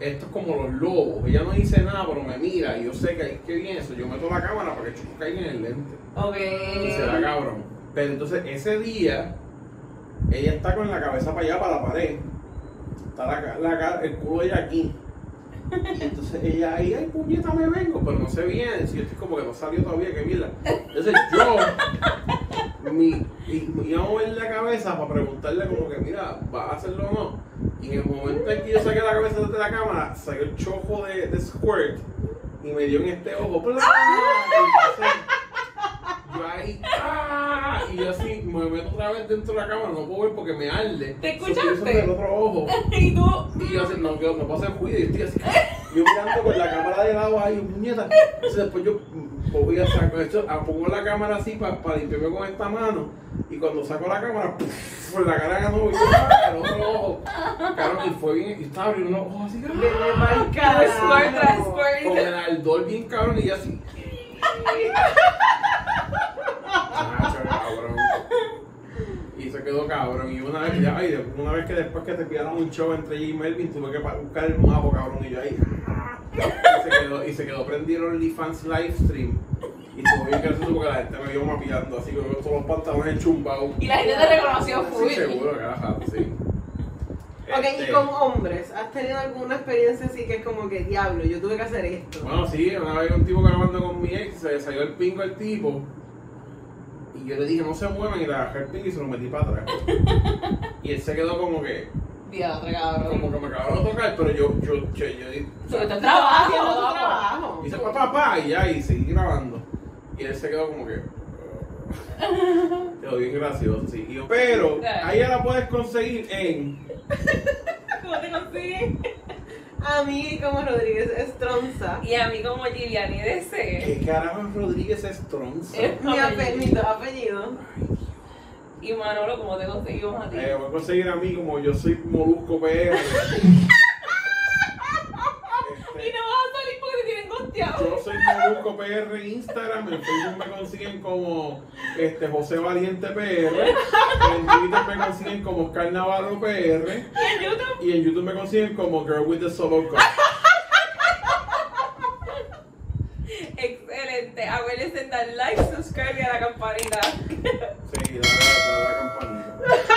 esto es como los lobos, ella no dice nada pero me mira y yo sé que ahí que viene eso, yo meto la cámara para que el chico caiga en el lente Ok. y se da cabrón. Pero entonces ese día, ella está con la cabeza para allá, para la pared. Está la, la el culo de ella aquí. Y entonces ella ahí, ay puñeta, me vengo, pero no sé bien, si yo estoy como que no salió todavía, que mierda. Entonces yo, mi, iba a mover la cabeza para preguntarle como que, mira, ¿vas a hacerlo o no? Y en el momento en que yo saqué la cabeza desde la cámara, saqué el chojo de, de Squirt y me dio en este ojo. Yo ahí, ¡ah! Y yo así, me meto otra vez dentro de la cámara, no puedo ver porque me arde. ¿Te escuchaste? el otro ojo. Y tú. Y yo así, no, yo no puedo hacer ruido y estoy así. Yo mirando con la cámara de lado ahí, muñeca. Entonces después yo voy a sacar esto, pongo la cámara así para limpiarme con esta mano. Y cuando saco la cámara, ¡puf! por la cara ganó y yo, ¡ah! el otro ojo. Claro, y fue bien, y estaba abriendo los ojos así, ¡ah! Transport. con el ardor bien cabrón y yo así. Nacho, cabrón. Y se quedó cabrón. Y una vez, ya, ay, una vez que después que te pillaron un show entre ella y Melvin, tuve que buscar el mapa, cabrón. Y yo ahí. Y se quedó, y se quedó prendido el OnlyFans live stream. Y estuvo bien gracioso porque la gente me vio mapeando así con todos los pantalones enchumbados. Y la gente te reconoció full. Sí, seguro, carajo, sí. Ok, Este, y con hombres, ¿has tenido alguna experiencia así que es como que diablo, yo tuve que hacer esto? Bueno, sí, una vez un tipo grabando con mi ex, se le salió el pingo al tipo. Yo le dije, no se muevan, y el pingo y se lo metí para atrás. Y él se quedó como que, Diadre, cabrón. como que me acabaron de tocar, pero yo, yo, yo, yo, di- Sobre todo trabajo, papá. trabajo. hice papá, papá, y ya, y seguí grabando. Y él se quedó como que. Quedó bien gracioso, sí. Y yo, pero, ahí ya la puedes conseguir en. ¿Cómo te consigues? A mí como Rodríguez Estronza, Y a mí como Giuliani DC. ¿Qué carajo es Rodríguez Stronza? Es mi, ape- mi dos apellidos. Y Manolo, ¿cómo te conseguimos a ti? Eh, voy a conseguir a mí como yo soy Molusco PR. Yo soy Molusco PR en Instagram, en Facebook me consiguen como este, José Valiente PR, en Twitter me consiguen como Oscar Navarro PR, y en YouTube, y en YouTube me consiguen como Girl with the Solo Cup. Excelente, acuérdense dar like, subscribe y a la campanita. Sí, dale, dale a la campanita.